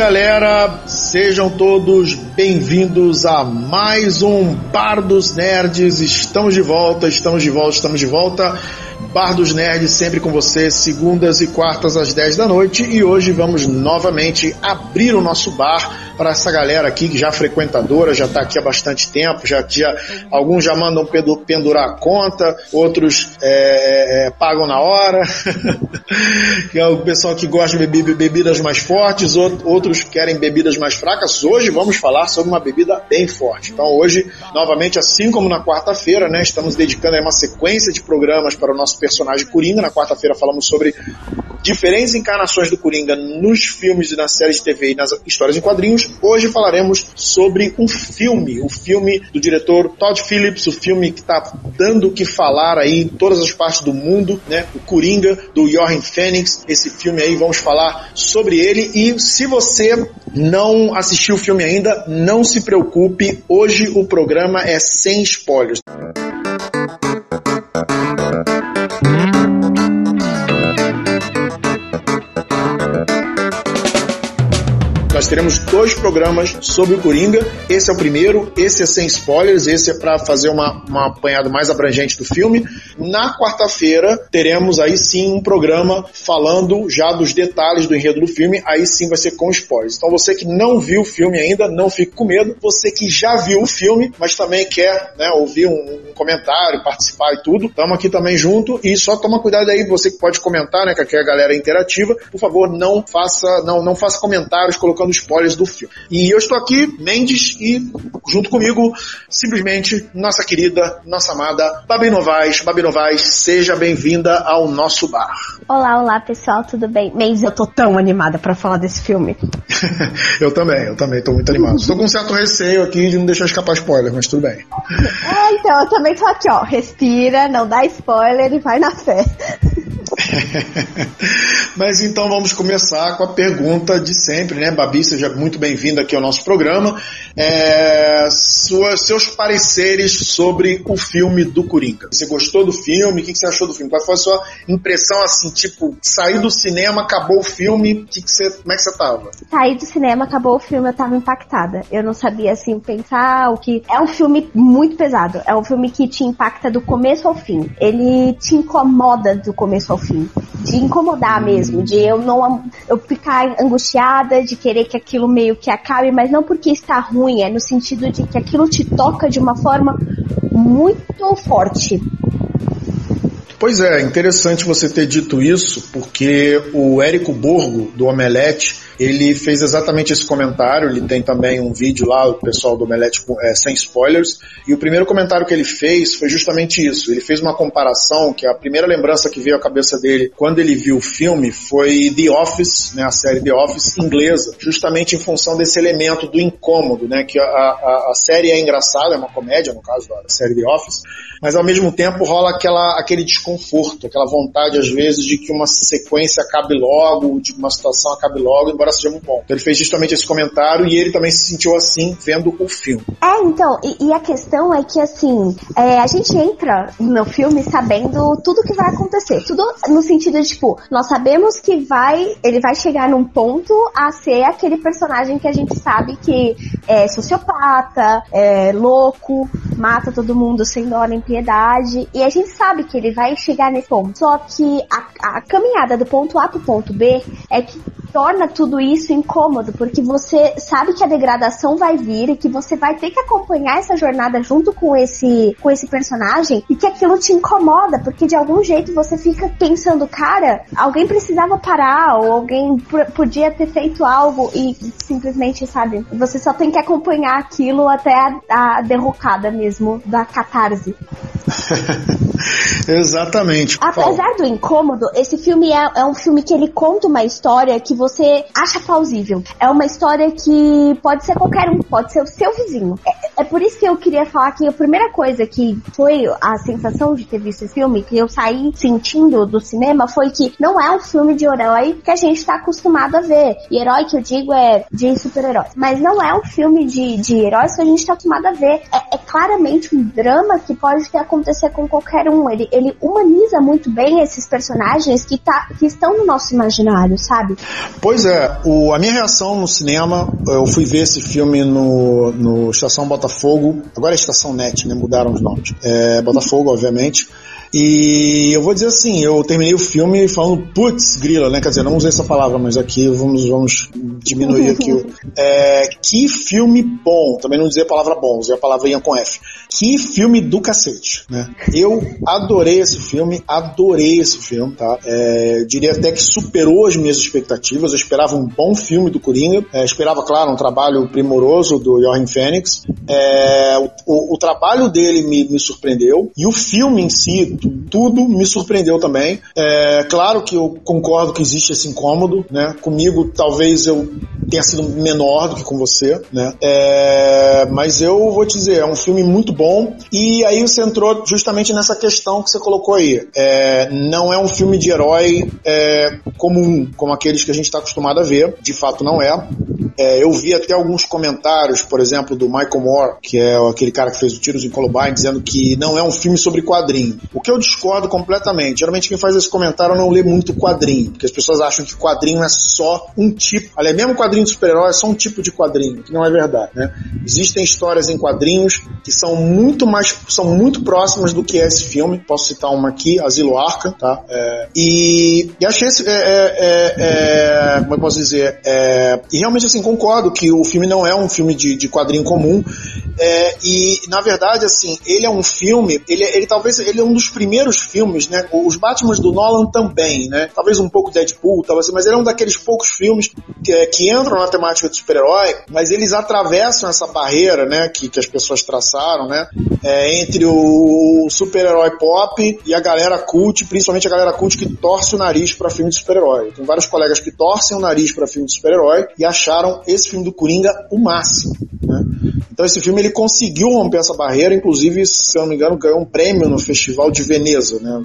galera, sejam todos bem-vindos a mais um Bar dos Nerds. Estamos de volta, estamos de volta, estamos de volta. Bar dos Nerds sempre com você, segundas e quartas às 10 da noite. E hoje vamos novamente abrir o nosso bar para essa galera aqui que já é frequentadora, já está aqui há bastante tempo, já, já alguns já mandam pendurar a conta, outros é, é, pagam na hora, é o pessoal que gosta de beber bebidas mais fortes, outros querem bebidas mais fracas. Hoje vamos falar sobre uma bebida bem forte. Então hoje, novamente, assim como na quarta-feira, né, estamos dedicando uma sequência de programas para o nosso personagem Coringa. Na quarta-feira falamos sobre diferentes encarnações do Coringa nos filmes e nas séries de TV e nas histórias em quadrinhos. Hoje falaremos sobre um filme, o filme do diretor Todd Phillips, o filme que está dando o que falar aí em todas as partes do mundo, né? O Coringa, do Joaquin Phoenix. Esse filme aí, vamos falar sobre ele. E se você não assistiu o filme ainda, não se preocupe. Hoje o programa é sem spoilers. Nós teremos dois programas sobre o Coringa. Esse é o primeiro, esse é sem spoilers, esse é para fazer uma, uma apanhada mais abrangente do filme. Na quarta-feira teremos aí sim um programa falando já dos detalhes do enredo do filme, aí sim vai ser com spoilers. Então você que não viu o filme ainda, não fique com medo. Você que já viu o filme, mas também quer né, ouvir um, um comentário, participar e tudo, estamos aqui também junto e só toma cuidado aí, você que pode comentar, né, que aqui é a galera é interativa, por favor, não faça, não, não faça comentários colocando dando spoilers do filme. E eu estou aqui, Mendes, e junto comigo, simplesmente, nossa querida, nossa amada Babi Novaes. Babi Novaes, seja bem-vinda ao nosso bar. Olá, olá pessoal, tudo bem? Mendes, eu tô tão animada para falar desse filme. eu também, eu também tô muito animado. Estou com um certo receio aqui de não deixar escapar spoiler, mas tudo bem. É, então, eu também tô aqui, ó. Respira, não dá spoiler e vai na fé. Mas então vamos começar com a pergunta de sempre, né, Babi? Seja muito bem-vinda aqui ao nosso programa. É, sua, seus pareceres sobre o filme do Coringa. Você gostou do filme? O que, você achou do filme? Qual foi a sua impressão, assim, tipo, sair do cinema, acabou o filme, que que você, como é que você tava? Saí do cinema, acabou o filme, eu tava impactada. Eu não sabia, assim, pensar o que... É um filme muito pesado. É um filme que te impacta do começo ao fim. Ele te incomoda do começo ao fim. De incomodar mesmo, de eu não eu ficar angustiada, de querer que aquilo meio que acabe, mas não porque está ruim, é no sentido de que aquilo te toca de uma forma muito forte. Pois é, interessante você ter dito isso, porque o Érico Borgo, do Omelete, ele fez exatamente esse comentário. Ele tem também um vídeo lá, o pessoal do Omelete é, sem spoilers. E o primeiro comentário que ele fez foi justamente isso. Ele fez uma comparação que a primeira lembrança que veio à cabeça dele quando ele viu o filme foi The Office, né, a série The Office inglesa, justamente em função desse elemento do incômodo, né, que a, a, a série é engraçada, é uma comédia no caso da série The Office, mas ao mesmo tempo rola aquela, aquele desconforto, aquela vontade às vezes de que uma sequência acabe logo, de uma situação acabe logo, embora seja muito bom. Então ele fez justamente esse comentário e ele também se sentiu assim vendo o filme. É, então, e, e a questão é que assim, é, a gente entra no filme sabendo tudo que vai acontecer. Tudo no sentido de, tipo, nós sabemos que vai, ele vai chegar num ponto a ser aquele personagem que a gente sabe que é sociopata, é louco, mata todo mundo sem dó nem piedade. E a gente sabe que ele vai chegar nesse ponto. Só que a, a caminhada do ponto A pro ponto B é que torna tudo isso incômodo, porque você sabe que a degradação vai vir e que você vai ter que acompanhar essa jornada junto com esse, com esse personagem e que aquilo te incomoda, porque de algum jeito você fica pensando, cara, alguém precisava parar ou alguém podia ter feito algo e simplesmente, sabe, você só tem que acompanhar aquilo até a, a derrocada mesmo da catarse. Exatamente. Apesar do incômodo, esse filme é, é, um filme que ele conta uma história que você acha plausível. É uma história que pode ser qualquer um, pode ser o seu vizinho. É, é por isso que eu queria falar que a primeira coisa que foi a sensação de ter visto esse filme, que eu saí sentindo do cinema, foi que não é um filme de herói que a gente tá acostumado a ver. E herói que eu digo é de super-heróis. Mas não é um filme de, de heróis que a gente tá acostumado a ver. É, é claramente um drama que pode ter acontecer com qualquer um. Ele, ele humaniza muito bem esses personagens que, tá, que estão no nosso imaginário, sabe? Pois é, o, a minha reação no cinema, eu fui ver esse filme no, no Estação Botafogo, agora é Estação Net, né? Mudaram os nomes. É, Botafogo, obviamente. E eu vou dizer assim, eu terminei o filme falando putz, grila, né? Quer dizer, não usei essa palavra, mas aqui vamos, vamos diminuir aqui. É, que filme bom. Também não dizer a palavra bom, usei a palavrinha com F. Que filme do cacete, né? Eu adorei esse filme, adorei esse filme, tá? É, diria até que superou as minhas expectativas. Eu esperava um bom filme do Coringa. É, esperava, claro, um trabalho primoroso do Joaquin Phoenix. É, o, o, o, trabalho dele me, me surpreendeu. E o filme em si, tudo me surpreendeu também. É claro que eu concordo que existe esse incômodo, né? Comigo talvez eu tenha sido menor do que com você, né? É, mas eu vou te dizer, é um filme muito bom. E aí você entrou justamente nessa questão que você colocou aí. É, não é um filme de herói é, comum, como aqueles que a gente está acostumado a ver. De fato, não é. é. Eu vi até alguns comentários, por exemplo, do Michael Moore, que é aquele cara que fez o Tiros em Columbine, dizendo que não é um filme sobre quadrinho. O que eu discordo completamente. Geralmente quem faz esse comentário não lê muito quadrinho, porque as pessoas acham que quadrinho é só um tipo. Aliás, mesmo quadrinho de super-herói é só um tipo de quadrinho, que não é verdade, né? Existem histórias em quadrinhos que são muito mais, são muito próximas do que é esse filme. Posso citar uma aqui, Asilo Arca, tá? É, e, e achei esse, é, é, é, é como eu posso dizer, é, e realmente assim, concordo que o filme não é um filme de, de quadrinho comum, e na verdade, assim, ele é um filme, ele, ele talvez, ele é um dos primeiros filmes, né? Os Batman do Nolan também, né? Talvez um pouco Deadpool, talvez, mas ele é um daqueles poucos filmes que, que entram na temática de super-herói, mas eles atravessam essa barreira, né? Que, que as pessoas traçaram, né? É, entre o super-herói pop e a galera cult, principalmente a galera cult que torce o nariz para filme de super-herói. Tem vários colegas que torcem o nariz para filme de super-herói e acharam esse filme do Coringa o máximo. Né? Então esse filme ele conseguiu romper essa barreira, inclusive, se eu não me engano, ganhou um prêmio no Festival de Veneza, né?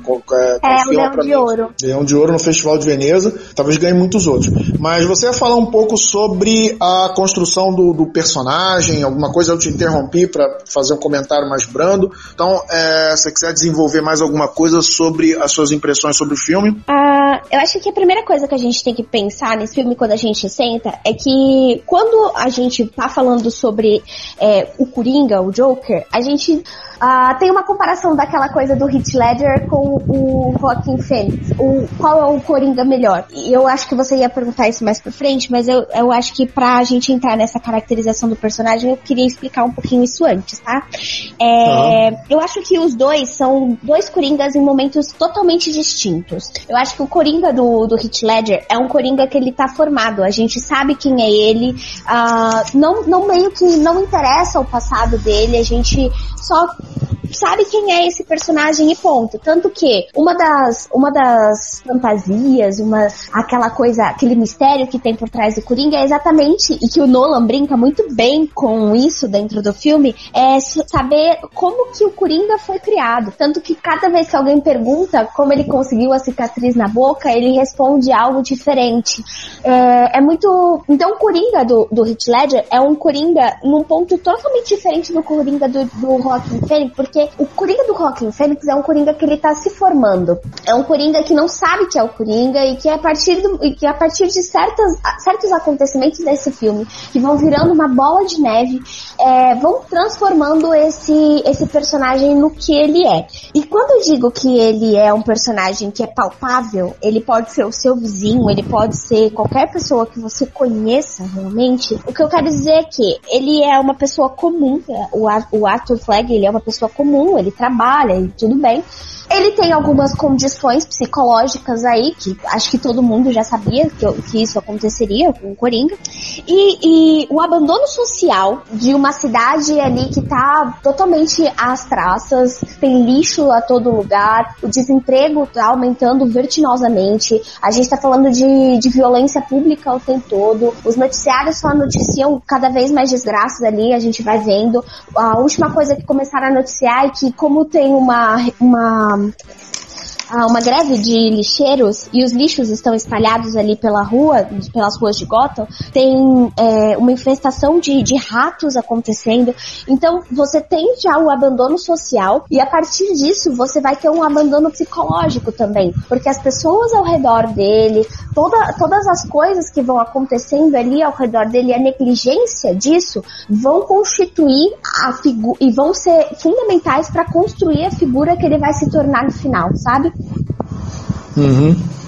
É, o Leão de. Ouro. Leão de Ouro no Festival de Veneza, talvez ganhe muitos outros. Mas você ia falar um pouco sobre a construção do, do personagem, alguma coisa eu te interrompi para fazer um comentário mais brando. Então, é, se você quiser desenvolver mais alguma coisa sobre as suas impressões sobre o filme. Uh, eu acho que a primeira coisa que a gente tem que pensar nesse filme quando a gente senta é que quando a gente tá falando sobre é, o Coringa, o Joker, a gente Uh, tem uma comparação daquela coisa do Heath Ledger com o Joaquin Phoenix. O, qual é o Coringa melhor? Eu acho que você ia perguntar isso mais pra frente, mas eu, eu acho que pra gente entrar nessa caracterização do personagem, eu queria explicar um pouquinho isso antes, tá? É, uhum. Eu acho que os dois são dois Coringas em momentos totalmente distintos. Eu acho que o Coringa do, do Heath Ledger é um Coringa que ele tá formado. A gente sabe quem é ele. Uh, não, não meio que não interessa o passado dele, a gente só sabe quem é esse personagem e ponto. Tanto que uma das, uma das fantasias, uma, aquela coisa, aquele mistério que tem por trás do Coringa é exatamente, e que o Nolan brinca muito bem com isso dentro do filme, é saber como que o Coringa foi criado. Tanto que cada vez que alguém pergunta como ele conseguiu a cicatriz na boca, ele responde algo diferente. É, é muito. Então o Coringa do, do Heath Ledger é um Coringa num ponto totalmente diferente do Coringa do, do Joaquin Phoenix, porque o Coringa do Joaquin Phoenix é um Coringa que ele tá se formando. É um Coringa que não sabe que é o Coringa e que a partir, do, e que a partir de certas, certos acontecimentos desse filme, que vão virando uma bola de neve, é, vão transformando esse, esse personagem no que ele é. E quando eu digo que ele é um personagem que é palpável, ele pode ser o seu vizinho, ele pode ser qualquer pessoa que você conheça realmente, o que eu quero dizer é que ele é uma pessoa comum, o, o Arthur Flag, ele é uma pessoa comum, ele trabalha e tudo bem. Ele tem algumas condições psicológicas aí, que acho que todo mundo já sabia que, que isso aconteceria com o Coringa. e, e, o abandono social de uma cidade ali que tá totalmente às traças, tem lixo a todo lugar, o desemprego tá aumentando vertiginosamente, a gente tá falando de, de violência pública o tempo todo, os noticiários só noticiam cada vez mais desgraças ali, a gente vai vendo. A última coisa que começaram a noticiar que como tem uma, uma ah, uma greve de lixeiros e os lixos estão espalhados ali pela rua, pelas ruas de Gotham, tem é, uma infestação de, de ratos acontecendo. Então você tem já o abandono social e a partir disso você vai ter um abandono psicológico também, porque as pessoas ao redor dele, toda, todas as coisas que vão acontecendo ali ao redor dele, a negligência disso, vão constituir a figura e vão ser fundamentais para construir a figura que ele vai se tornar no final, sabe? Uhum.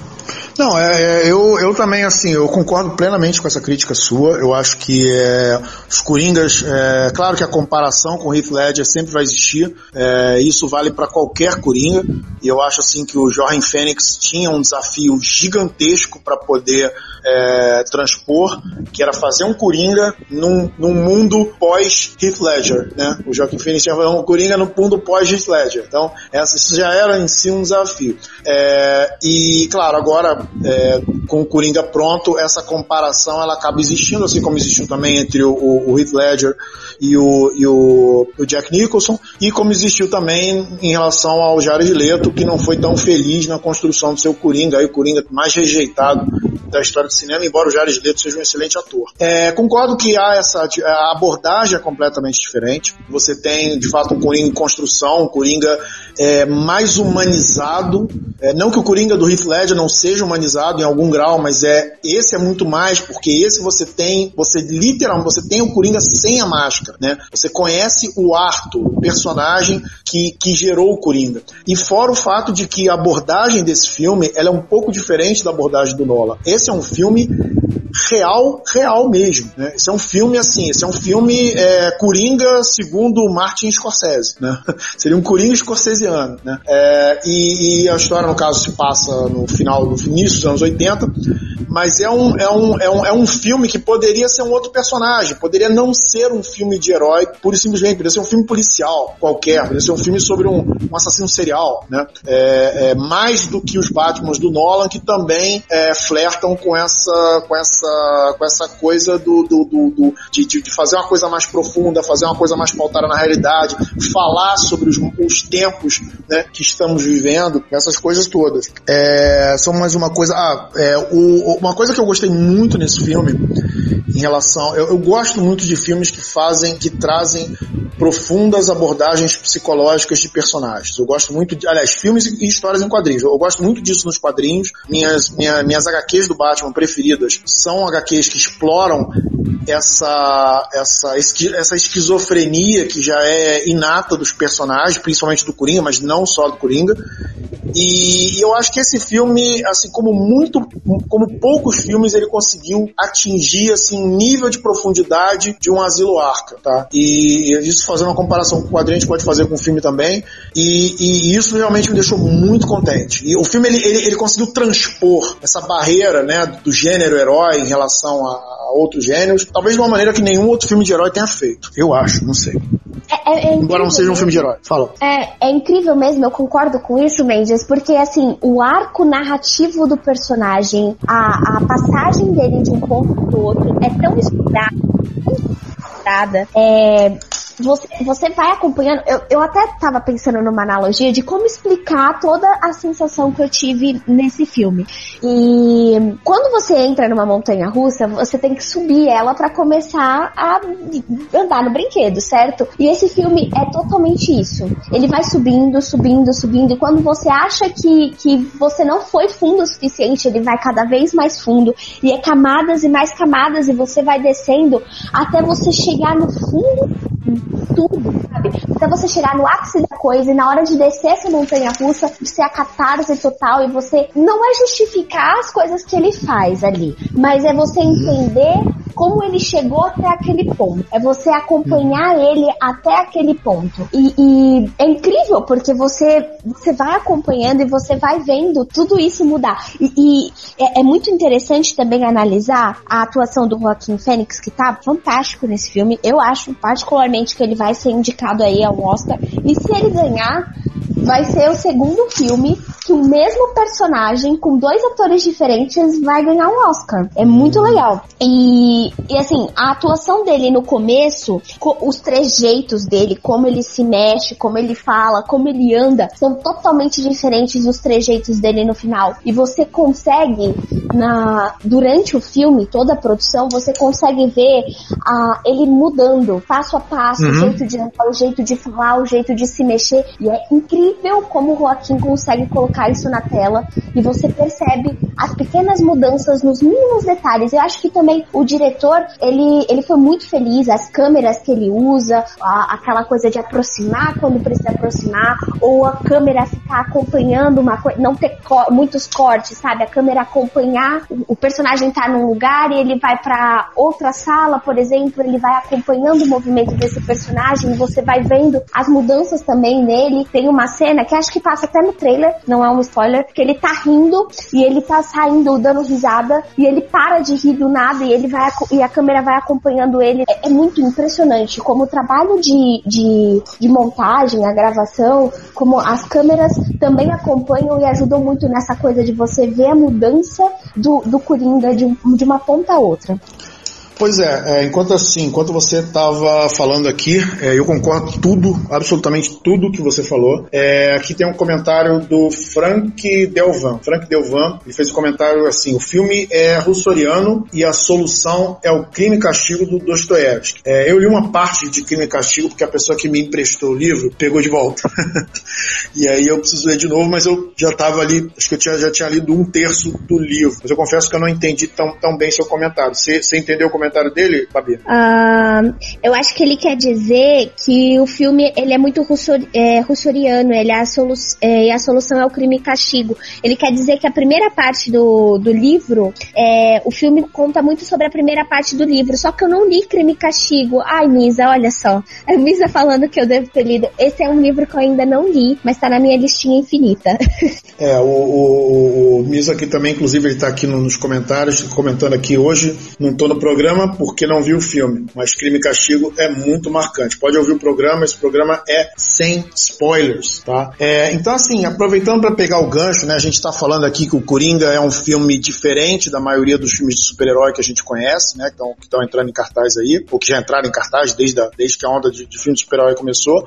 Não, é, é, eu, eu também, assim, eu concordo plenamente com essa crítica sua. Eu acho que é, os Coringas, é, claro que a comparação com o Heath Ledger sempre vai existir. É, isso vale para qualquer Coringa. E eu acho, assim, que o Joaquin Phoenix tinha um desafio gigantesco para poder é, transpor, que era fazer um Coringa num, num mundo pós-Heath Ledger, né? O Joaquin Phoenix tinha um Coringa no mundo pós-Heath Ledger. Então, essa, isso já era em si um desafio. É, e, claro, agora, é, com o Coringa pronto, essa comparação ela acaba existindo, assim como existiu também entre o, o, Heath Ledger e o, e o, o, Jack Nicholson, e como existiu também em relação ao Jared Leto, que não foi tão feliz na construção do seu Coringa, aí o Coringa mais rejeitado da história do cinema, embora o Jared Leto seja um excelente ator. É, concordo que há essa a abordagem é completamente diferente. Você tem, de fato, um Coringa em construção, um Coringa é, mais humanizado. É, não que o Coringa do Heath Ledger não seja humanizado em algum grau, mas é esse é muito mais, porque esse você tem, você literalmente, você tem o Coringa sem a máscara, né? Você conhece o Arthur, o personagem que, que gerou o Coringa. E fora o fato de que a abordagem desse filme, ela é um pouco diferente da abordagem do Nola. Esse é um filme real, real mesmo. Né? Esse é um filme assim, esse é um filme é, Coringa segundo Martin Scorsese, né? Seria um Coringa escocesiano, né? É, e, e, a história, no caso, se passa no final, no início dos anos 80, mas é um, é um, é um, é um filme que poderia ser um outro personagem, poderia não ser um filme de herói, pura e simplesmente, poderia ser um filme policial qualquer, poderia ser um filme sobre um, um assassino serial, né? É, é, mais do que os Batmans do Nolan, que também é, flertam com essa, com essa essa, com essa coisa do, do, do, do de, de, fazer uma coisa mais profunda, fazer uma coisa mais pautada na realidade, falar sobre os, os tempos né, que estamos vivendo, essas coisas todas. É, só mais uma coisa. Ah, é, o, uma coisa que eu gostei muito nesse filme, em relação. Eu, eu gosto muito de filmes que fazem, que trazem profundas abordagens psicológicas de personagens. Eu gosto muito de, aliás, filmes e histórias em quadrinhos. Eu gosto muito disso nos quadrinhos. Minhas, minha, minhas HQs do Batman preferidas são HQs que exploram essa, essa, essa esquizofrenia que já é inata dos personagens, principalmente do Coringa, mas não só do Coringa. E eu acho que esse filme, assim como muito, como poucos filmes, ele conseguiu atingir assim nível de profundidade de um Asilo Arca, tá? E isso fazendo uma comparação com o quadrinho a gente pode fazer com o filme também. E, e isso realmente me deixou muito contente. E o filme ele, ele, ele conseguiu transpor essa barreira, né, do gênero herói em relação a, a outros gêneros, talvez de uma maneira que nenhum outro filme de herói tenha feito. Eu acho, não sei. É, é, é Embora não seja um filme de herói. Fala. É, é incrível mesmo, eu concordo com isso, Mendes, porque assim, o arco narrativo do personagem, a, a passagem dele de um ponto pro outro é tão estudada, é, você, você vai acompanhando. Eu, eu até tava pensando numa analogia de como explicar toda a sensação que eu tive nesse filme. E quando você entra numa montanha russa, você tem que subir ela para começar a andar no brinquedo, certo? E esse filme é totalmente isso. Ele vai subindo, subindo, subindo. E quando você acha que, que você não foi fundo o suficiente, ele vai cada vez mais fundo. E é camadas e mais camadas, e você vai descendo até você chegar no fundo tudo, sabe? Então você chegar no ápice da coisa e na hora de descer essa montanha russa, ser a catarse total e você não é justificar as coisas que ele faz ali, mas é você entender como ele chegou até aquele ponto. É você acompanhar ele até aquele ponto. E, e, é incrível porque você, você vai acompanhando e você vai vendo tudo isso mudar. E, e é, é, muito interessante também analisar a atuação do Joaquim Fênix, que tá fantástico nesse filme. Eu acho particularmente que ele vai ser indicado aí ao Oscar. E se ele ganhar, vai ser o segundo filme que o mesmo personagem, com dois atores diferentes, vai ganhar um Oscar. É muito legal. E, e assim, a atuação dele no começo, os trejeitos dele, como ele se mexe, como ele fala, como ele anda, são totalmente diferentes dos trejeitos dele no final. E você consegue, na durante o filme, toda a produção, você consegue ver a, ele mudando passo a passo, uhum. o jeito de andar, o jeito de falar, o jeito de se mexer. E é incrível como o Joaquim consegue colocar isso na tela e você percebe as pequenas mudanças nos mínimos detalhes. Eu acho que também o diretor, ele, ele foi muito feliz, as câmeras que ele usa, a, aquela coisa de aproximar quando precisa aproximar, ou a câmera ficar acompanhando uma coisa, não ter co muitos cortes, sabe? A câmera acompanhar, o, personagem tá num lugar e ele vai para outra sala, por exemplo, ele vai acompanhando o movimento desse personagem, você vai vendo as mudanças também nele. Tem uma cena que acho que passa até no trailer, não é um spoiler, que ele tá rindo e ele tá saindo dando risada e ele para de rir do nada e ele vai e a câmera vai acompanhando ele. É, é muito impressionante como o trabalho de, de, de montagem, a gravação, como as câmeras também acompanham e ajudam muito nessa coisa de você ver a mudança do, do Coringa de, de uma ponta a outra. Pois é, é, enquanto assim, enquanto você estava falando aqui, é, eu concordo tudo, absolutamente tudo que você falou. É, aqui tem um comentário do Frank Delvan. Frank Delvan, ele fez um comentário assim: o filme é russoriano e a solução é o crime e castigo do Dostoiévski. É, eu li uma parte de crime e castigo porque a pessoa que me emprestou o livro pegou de volta. e aí eu preciso ler de novo, mas eu já estava ali, acho que eu tinha, já tinha lido um terço do livro. Mas eu confesso que eu não entendi tão, tão bem seu comentário. Você, você entendeu o comentário? Comentário dele, Fabi? Uh, eu acho que ele quer dizer que o filme ele é muito russor, é, russoriano, ele é a, solu é, a solução é o crime e castigo. Ele quer dizer que a primeira parte do, do livro, é, o filme conta muito sobre a primeira parte do livro, só que eu não li crime e castigo. Ai, Misa, olha só. A Misa falando que eu devo ter lido. Esse é um livro que eu ainda não li, mas tá na minha listinha infinita. É, o, o, o Misa aqui também, inclusive, ele tá aqui nos comentários, comentando aqui hoje, não tô no programa, programa porque não viu o filme, mas Crime e Castigo é muito marcante. Pode ouvir o programa, esse programa é sem spoilers, tá? É, então, assim, aproveitando para pegar o gancho, né? A gente está falando aqui que o Coringa é um filme diferente da maioria dos filmes de super-herói que a gente conhece, né? Que estão entrando em cartaz aí, ou que já entraram em cartaz desde, a, desde que a onda de, de filme de super-herói começou.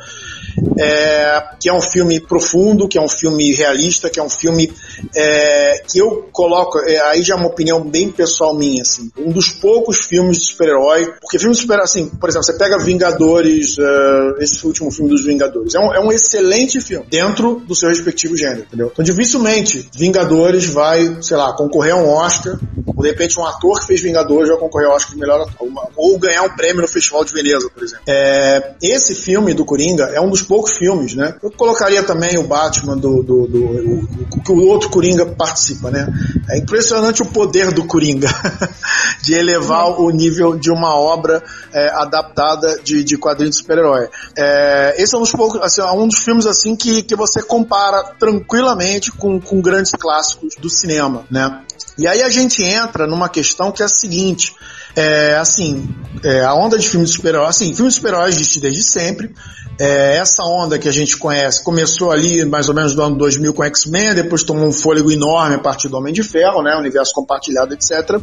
É, que é um filme profundo, que é um filme realista, que é um filme é, que eu coloco, é, aí já é uma opinião bem pessoal minha, assim, um dos poucos filmes filmes de super-herói. Porque filmes de super assim, por exemplo, você pega Vingadores, uh, esse último filme dos Vingadores. É um, é um excelente filme, dentro do seu respectivo gênero, entendeu? Então, dificilmente, Vingadores vai, sei lá, concorrer a um Oscar, ou de repente um ator que fez Vingadores vai concorrer ao Oscar de melhor ator, ou ganhar um prêmio no Festival de Veneza, por exemplo. É, esse filme do Coringa é um dos poucos filmes, né? Eu colocaria também o Batman do, do, do, do que o outro Coringa participa, né? É impressionante o poder do Coringa de elevar o nível de uma obra é, adaptada de, de quadrinho de super-herói. É, esse é um dos poucos, assim, é um dos filmes assim que, que você compara tranquilamente com, com grandes clássicos do cinema, né? E aí a gente entra numa questão que é a seguinte, é, assim, é, a onda de filmes de super-heróis, assim, filmes de super-heróis existe desde sempre, é, essa onda que a gente conhece começou ali mais ou menos no ano 2000 com X-Men, depois tomou um fôlego enorme a partir do Homem de Ferro, né, universo compartilhado, etc.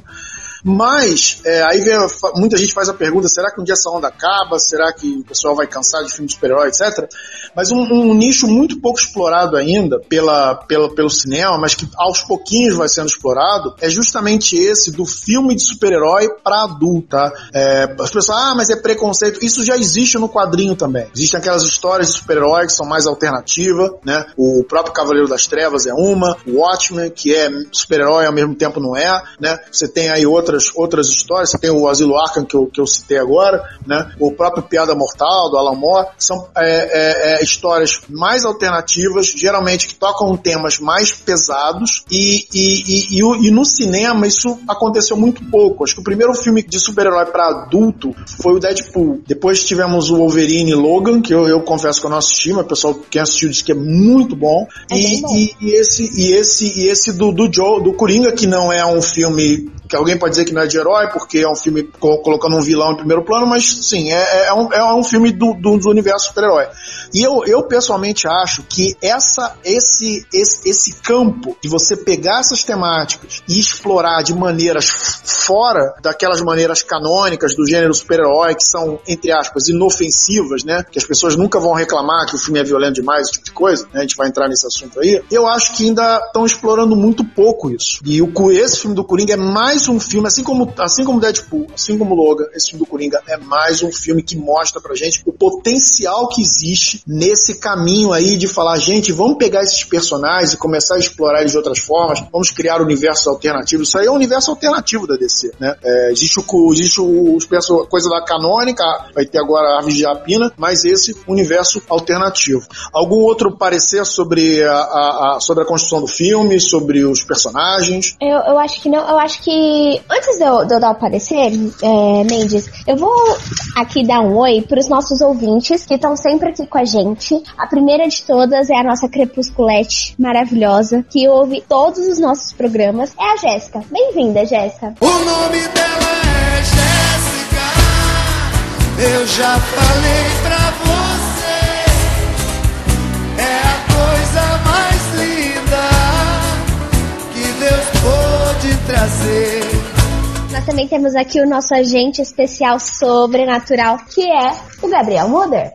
Mas, é, aí vem, muita gente faz a pergunta: será que um dia essa onda acaba? Será que o pessoal vai cansar de filme de super-herói, etc? Mas um, um, nicho muito pouco explorado ainda pela, pela, pelo cinema, mas que aos pouquinhos vai sendo explorado, é justamente esse do filme de super-herói para adulto, tá? É, as pessoas, ah, mas é preconceito. Isso já existe no quadrinho também. Existem aquelas histórias de super-herói que são mais alternativas, né? O próprio Cavaleiro das Trevas é uma, o Watchmen, que é super-herói ao mesmo tempo não é, né? Você tem aí outras outras, outras histórias. Você tem o Asilo Arkham que eu, que eu citei agora, né? O próprio Piada Mortal, do Alan Moore. São é, é, é, histórias mais alternativas, geralmente que tocam temas mais pesados e, e, e, e, e no cinema isso aconteceu muito pouco. Acho que o primeiro filme de super-herói para adulto foi o Deadpool. Depois tivemos o Wolverine Logan, que eu, eu confesso que eu não assisti, mas o pessoal que assistiu disse que é muito bom. É e, bom. e, e, esse, e esse, e esse do, do Joe, do Coringa, que não é um filme que alguém pode dizer que não é de herói, porque é um filme colocando um vilão em primeiro plano, mas sim, é, é, um, é um filme do, do, do universo super-herói. E eu, eu pessoalmente acho que essa, esse, esse, esse campo de você pegar essas temáticas e explorar de maneiras fora daquelas maneiras canônicas do gênero super-herói, que são, entre aspas, inofensivas, né? Que as pessoas nunca vão reclamar que o filme é violento demais, esse tipo de coisa, né? A gente vai entrar nesse assunto aí. Eu acho que ainda estão explorando muito pouco isso. E o, esse filme do Coringa é mais um filme, assim como, assim como Deadpool, assim como Logan, esse filme do Coringa é mais um filme que mostra pra gente o potencial que existe nesse caminho aí de falar, gente, vamos pegar esses personagens e começar a explorar eles de outras formas, vamos criar universos alternativos. Isso aí é um universo alternativo da DC, né? É, existe o, existe o, a coisa da canônica, vai ter agora a Árvore de Rapina, mas esse universo alternativo. Algum outro parecer sobre a, a, a, sobre a construção do filme, sobre os personagens? Eu, eu acho que não, eu acho que antes de eu, de eu dar o parecer, é, Mendes, eu vou aqui dar um oi para os nossos ouvintes que estão sempre aqui com a gente. A primeira de todas é a nossa Crepusculete maravilhosa, que ouve todos os nossos programas. É a Jéssica. Bem-vinda, Jéssica. O nome dela é Jéssica. Eu já falei pra você. É a coisa mais linda que Deus pôde trazer. Também temos aqui o nosso agente especial sobrenatural, que é o Gabriel Moder.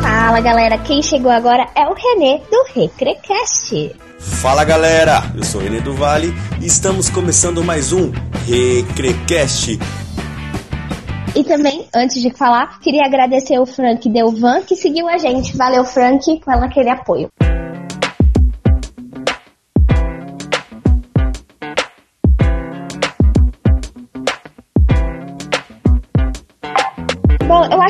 Fala galera, quem chegou agora é o Renê do Recrecast. Fala galera, eu sou o Renê do Vale e estamos começando mais um Recrecast. E também, antes de falar, queria agradecer o Frank Delvan que seguiu a gente. Valeu, Frank, pelo aquele apoio.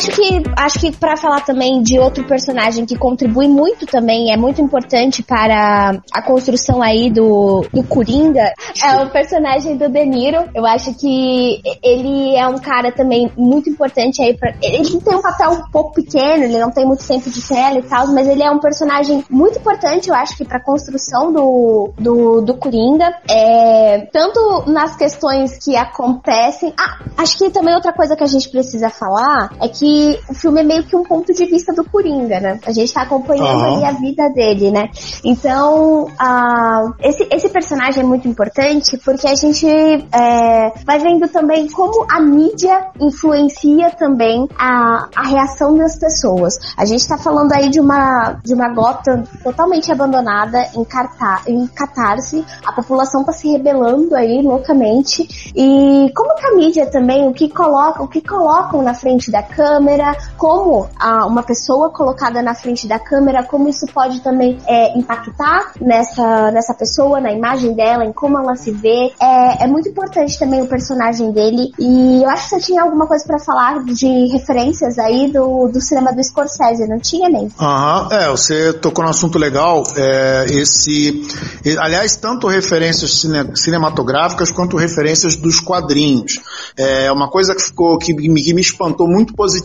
Acho que acho que para falar também de outro personagem que contribui muito também, é muito importante para a construção aí do, do Coringa, é o personagem do De Niro. Eu acho que ele é um cara também muito importante aí para ele tem um papel um pouco pequeno, ele não tem muito tempo de tela e tal, mas ele é um personagem muito importante, eu acho que para a construção do, do, do Coringa, é, tanto nas questões que acontecem. Ah, acho que também outra coisa que a gente precisa falar é que o filme é meio que um ponto de vista do Coringa, né? A gente tá acompanhando uhum. ali a vida dele, né? Então, uh, esse, esse personagem é muito importante porque a gente é, vai vendo também como a mídia influencia também a, a reação das pessoas. A gente tá falando aí de uma, de uma gota totalmente abandonada em, carta, em catarse, a população tá se rebelando aí loucamente e como que a mídia também, o que coloca, o que colocam na frente da câmera, como a, uma pessoa colocada na frente da câmera, como isso pode também é, impactar nessa, nessa pessoa, na imagem dela, em como ela se vê. É, é muito importante também o personagem dele. E eu acho que você tinha alguma coisa para falar de referências aí do, do cinema do Scorsese, não tinha nem? Aham, é, você tocou num assunto legal. É, esse, aliás, tanto referências cine, cinematográficas quanto referências dos quadrinhos. É uma coisa que ficou que me, que me espantou muito positivamente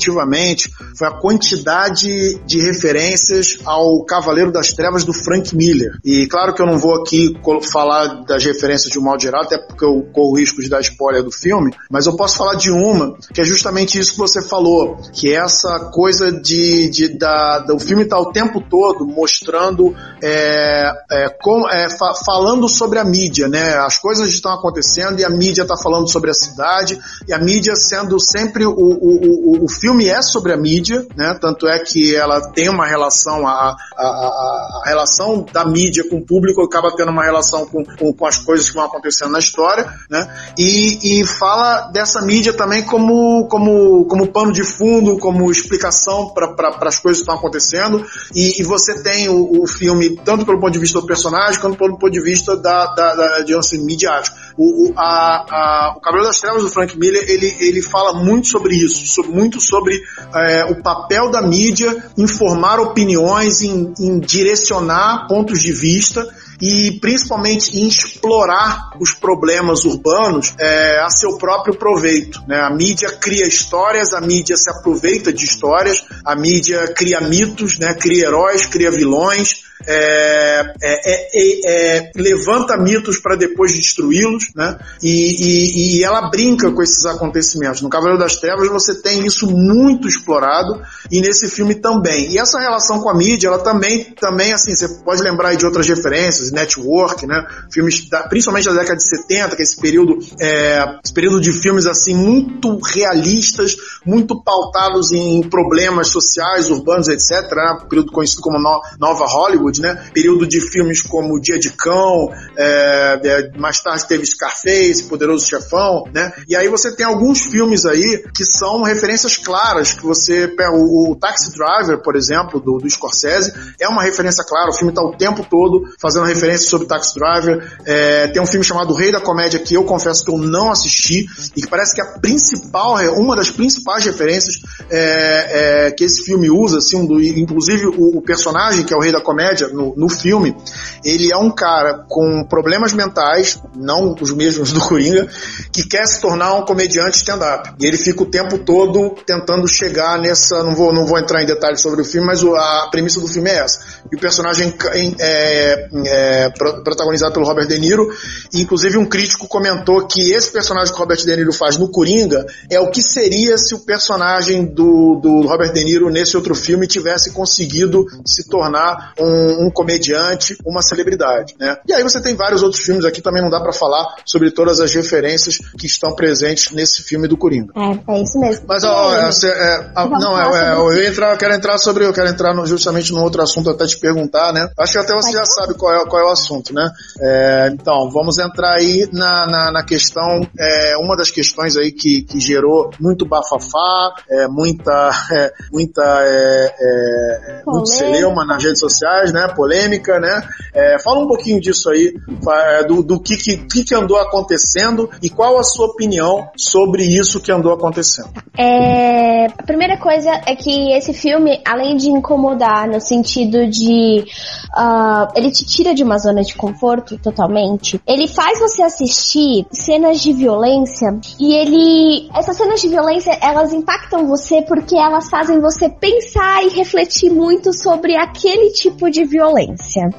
foi a quantidade de referências ao Cavaleiro das Trevas do Frank Miller. E claro que eu não vou aqui falar das referências de um modo geral, até porque eu corro risco de dar spoiler do filme, mas eu posso falar de uma, que é justamente isso que você falou, que é essa coisa de, de da, do filme estar tá o tempo todo mostrando, é, é, com, é, fa falando sobre a mídia, né? As coisas estão acontecendo e a mídia está falando sobre a cidade, e a mídia sendo sempre o, o, o, o filme é sobre a mídia, né? Tanto é que ela tem uma relação, a, a, a, a relação da mídia com o público acaba tendo uma relação com, com, com, as coisas que vão acontecendo na história, né? E, e fala dessa mídia também como, como, como pano de fundo, como explicação para as coisas que estão acontecendo. E, e você tem o, o, filme tanto pelo ponto de vista do personagem quanto pelo ponto de vista da, da, da de assim, midiático. O, o, a, a, o Cabelo das Trevas do Frank Miller ele, ele fala muito sobre isso, sobre, muito sobre é, o papel da mídia em formar opiniões, em, em direcionar pontos de vista e principalmente em explorar os problemas urbanos é, a seu próprio proveito. Né? A mídia cria histórias, a mídia se aproveita de histórias, a mídia cria mitos, né? cria heróis, cria vilões, é, é, é, é, levanta mitos para depois destruí-los, né? E, e, e, ela brinca com esses acontecimentos. No Cavaleiro das Trevas você tem isso muito explorado e nesse filme também. E essa relação com a mídia, ela também, também assim, você pode lembrar de outras referências, Network, né? Filmes, da, principalmente da década de 70, que é esse período, é, esse período de filmes assim muito realistas, muito pautados em problemas sociais, urbanos, etc. Né? Período conhecido como no, Nova Hollywood Hollywood, né? Período de filmes como Dia de Cão, é, é, mais tarde teve Scarface, Poderoso Chefão, né? E aí você tem alguns filmes aí que são referências claras, que você o, o Taxi Driver, por exemplo, do, do Scorsese, é uma referência clara, o filme está o tempo todo fazendo referência sobre Taxi Driver. É, tem um filme chamado Rei da Comédia que eu confesso que eu não assisti e que parece que a principal, uma das principais referências é, é, que esse filme usa, assim, um do, inclusive o, o personagem que é o Rei da Comédia no, no filme, ele é um cara com problemas mentais, não os mesmos do Coringa, que quer se tornar um comediante stand-up. E ele fica o tempo todo tentando chegar nessa. Não vou, não vou entrar em detalhes sobre o filme, mas a premissa do filme é essa. E o personagem é, é protagonizado pelo Robert De Niro, e inclusive um crítico comentou que esse personagem que o Robert De Niro faz no Coringa é o que seria se o personagem do, do Robert De Niro nesse outro filme tivesse conseguido se tornar um um, comediante, uma celebridade, né? E aí você tem vários outros filmes aqui, também não dá para falar sobre todas as referências que estão presentes nesse filme do Coringa. É, é isso mesmo. Mas, ó, é, é, a, não, é, é eu, entrar, eu quero entrar sobre, eu quero entrar no, justamente num outro assunto até te perguntar, né? Acho que até você já sabe qual é, qual é o assunto, né? É, então, vamos entrar aí na, na, na questão, é, uma das questões aí que, que gerou muito bafafá, muita, muita, é, é, muito celeuma nas redes sociais, né? Né? Polêmica, né? É, fala um pouquinho disso aí, do, do que, que, que andou acontecendo e qual a sua opinião sobre isso que andou acontecendo. É, a primeira coisa é que esse filme, além de incomodar no sentido de uh, ele te tira de uma zona de conforto totalmente, ele faz você assistir cenas de violência e ele essas cenas de violência elas impactam você porque elas fazem você pensar e refletir muito sobre aquele tipo de violência.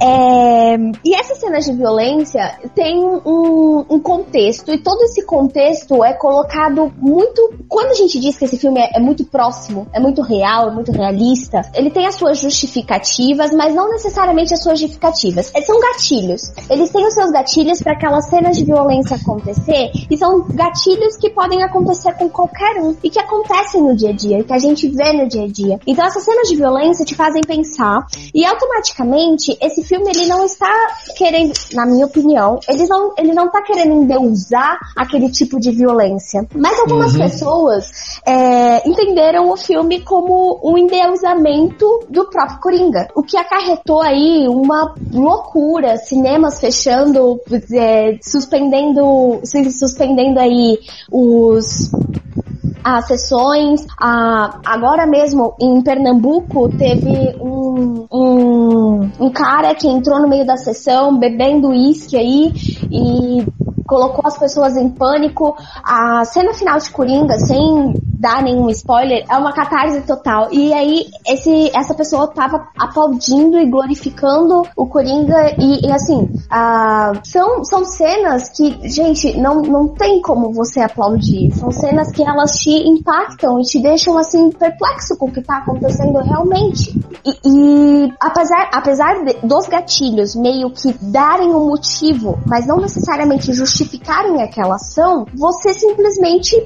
É, e essas cenas de violência têm um, um, contexto, e todo esse contexto é colocado muito. Quando a gente diz que esse filme é, é muito próximo, é muito real, é muito realista, ele tem as suas justificativas, mas não necessariamente as suas justificativas. Eles são gatilhos. Eles têm os seus gatilhos para aquelas cenas de violência acontecer, e são gatilhos que podem acontecer com qualquer um, e que acontecem no dia a dia, e que a gente vê no dia a dia. Então essas cenas de violência te fazem pensar, e e automaticamente, esse filme ele não está querendo, na minha opinião, ele não, ele não está querendo endeusar aquele tipo de violência. Mas algumas uhum. pessoas é, entenderam o filme como um endeusamento do próprio Coringa. O que acarretou aí uma loucura, cinemas fechando, é, suspendendo, suspendendo aí os as sessões. A, agora mesmo em Pernambuco teve um, um, um cara que entrou no meio da sessão bebendo uísque aí e colocou as pessoas em pânico. A cena final de Coringa, sem dar nenhum spoiler, é uma catarse total. E aí, esse, essa pessoa tava aplaudindo e glorificando o Coringa. E, e assim, uh, são, são cenas que, gente, não, não tem como você aplaudir. São cenas que elas te impactam e te deixam, assim, perplexo com o que tá acontecendo realmente. E, e apesar, apesar de, dos gatilhos meio que darem um motivo, mas não necessariamente justificarem aquela ação, você simplesmente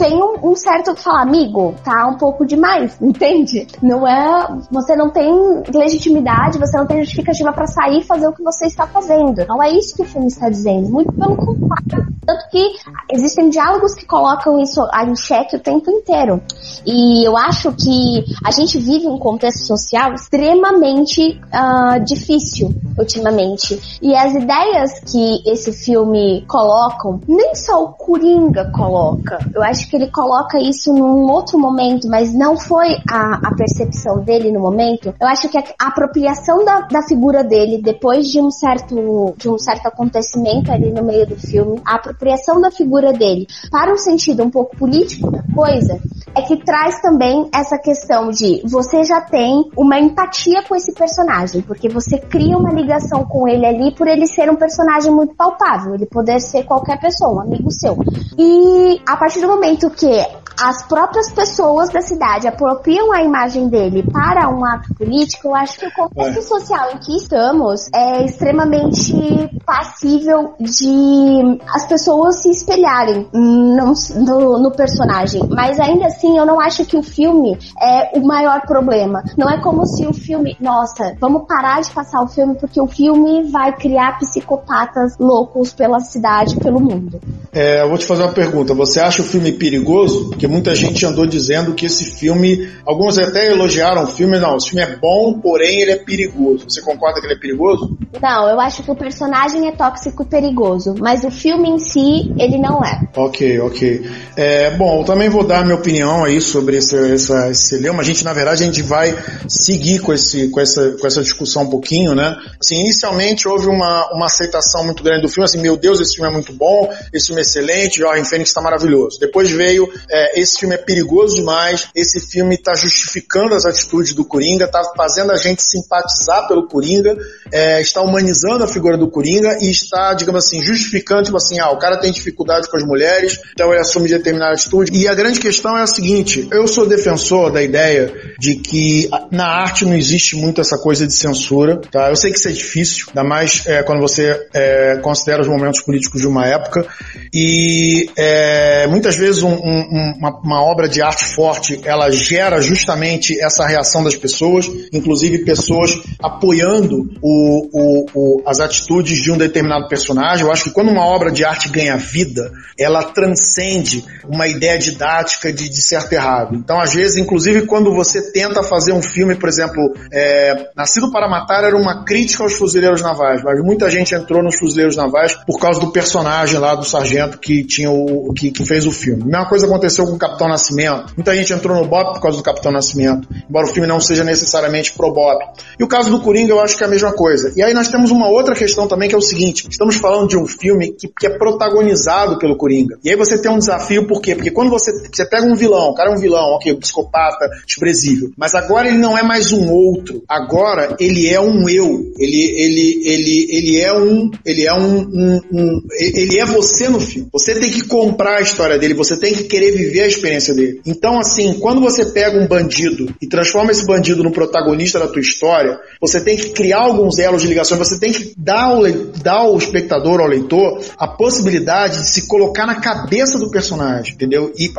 tem um, um certo falar, amigo, tá um pouco demais, entende? Não é. Você não tem legitimidade, você não tem justificativa para sair e fazer o que você está fazendo. Não é isso que o filme está dizendo. Muito pelo contrário. Tanto que existem diálogos que colocam isso em xeque o tempo inteiro. E eu acho que a gente vive um contexto social extremamente uh, difícil ultimamente. E as ideias que esse filme colocam, nem só o Coringa coloca. Eu acho que ele coloca isso num outro momento, mas não foi a, a percepção dele no momento. Eu acho que a, a apropriação da, da figura dele depois de um certo de um certo acontecimento ali no meio do filme, a apropriação da figura dele para um sentido um pouco político da coisa, é que traz também essa questão de você já tem uma empatia com esse personagem, porque você cria uma ligação com ele ali por ele ser um personagem muito palpável, ele poder ser qualquer pessoa, um amigo seu. E a partir do momento que as próprias pessoas da cidade apropriam a imagem dele para um ato político, eu acho que o contexto é. social em que estamos é extremamente passível de as pessoas se espelharem no, no, no personagem. Mas ainda assim, eu não acho que o filme é o maior problema. Não é como se o filme, nossa, vamos parar de passar o filme porque o filme vai criar psicopatas loucos pela cidade, pelo mundo. É, eu vou te fazer uma pergunta. Você acha o filme perigoso? Porque muita gente andou dizendo que esse filme, alguns até elogiaram o filme, não, esse filme é bom, porém ele é perigoso. Você concorda que ele é perigoso? Não, eu acho que o personagem é tóxico e perigoso, mas o filme em si, ele não é. Ok, ok. É, bom, eu também vou dar minha opinião aí sobre esse, essa, esse lema. A gente, na verdade, a gente vai seguir com, esse, com, essa, com essa discussão um pouquinho, né? Assim, inicialmente houve uma, uma aceitação muito grande do filme, assim, meu Deus, esse filme é muito bom, esse filme é excelente, Jorge Fênix está maravilhoso. Depois veio é, esse filme é perigoso demais, esse filme está justificando as atitudes do Coringa, está fazendo a gente simpatizar pelo Coringa, é, está humanizando a figura do Coringa e está, digamos assim, justificando, tipo assim, ah, o cara tem dificuldade com as mulheres, então ele assume determinada atitude. E a grande questão é a seguinte, eu sou defensor da ideia de que na arte não existe muito essa coisa de censura, tá? Eu sei que isso é difícil, ainda mais é, quando você é, considera os momentos políticos de uma época, e é, muitas vezes um, um, uma uma, obra de arte forte, ela gera justamente essa reação das pessoas, inclusive pessoas apoiando o, o, o, as atitudes de um determinado personagem. Eu acho que quando uma obra de arte ganha vida, ela transcende uma ideia didática de, de certo e errado. Então, às vezes, inclusive, quando você tenta fazer um filme, por exemplo, é, Nascido para Matar era uma crítica aos fuzileiros navais, mas muita gente entrou nos fuzileiros navais por causa do personagem lá do sargento que tinha o que, que fez o filme. A mesma coisa aconteceu com o Capitão Nascimento. Muita gente entrou no Bop por causa do Capitão Nascimento, embora o filme não seja necessariamente pro Bop. E o caso do Coringa eu acho que é a mesma coisa. E aí nós temos uma outra questão também que é o seguinte: estamos falando de um filme que, que é protagonizado pelo Coringa. E aí você tem um desafio, por quê? Porque quando você, você pega um vilão, o cara é um vilão, ok, um psicopata, desprezível, mas agora ele não é mais um outro. Agora ele é um eu. Ele, ele, ele, ele é um, ele é um, um, um ele é você no filme. Você tem que comprar a história dele, você tem que querer viver a experiência dele. Então, assim, quando você pega um bandido e transforma esse bandido no protagonista da tua história, você tem que criar alguns elos de ligação, você tem que dar ao, dar ao espectador, ao leitor, a possibilidade de se colocar na cabeça do personagem, entendeu? E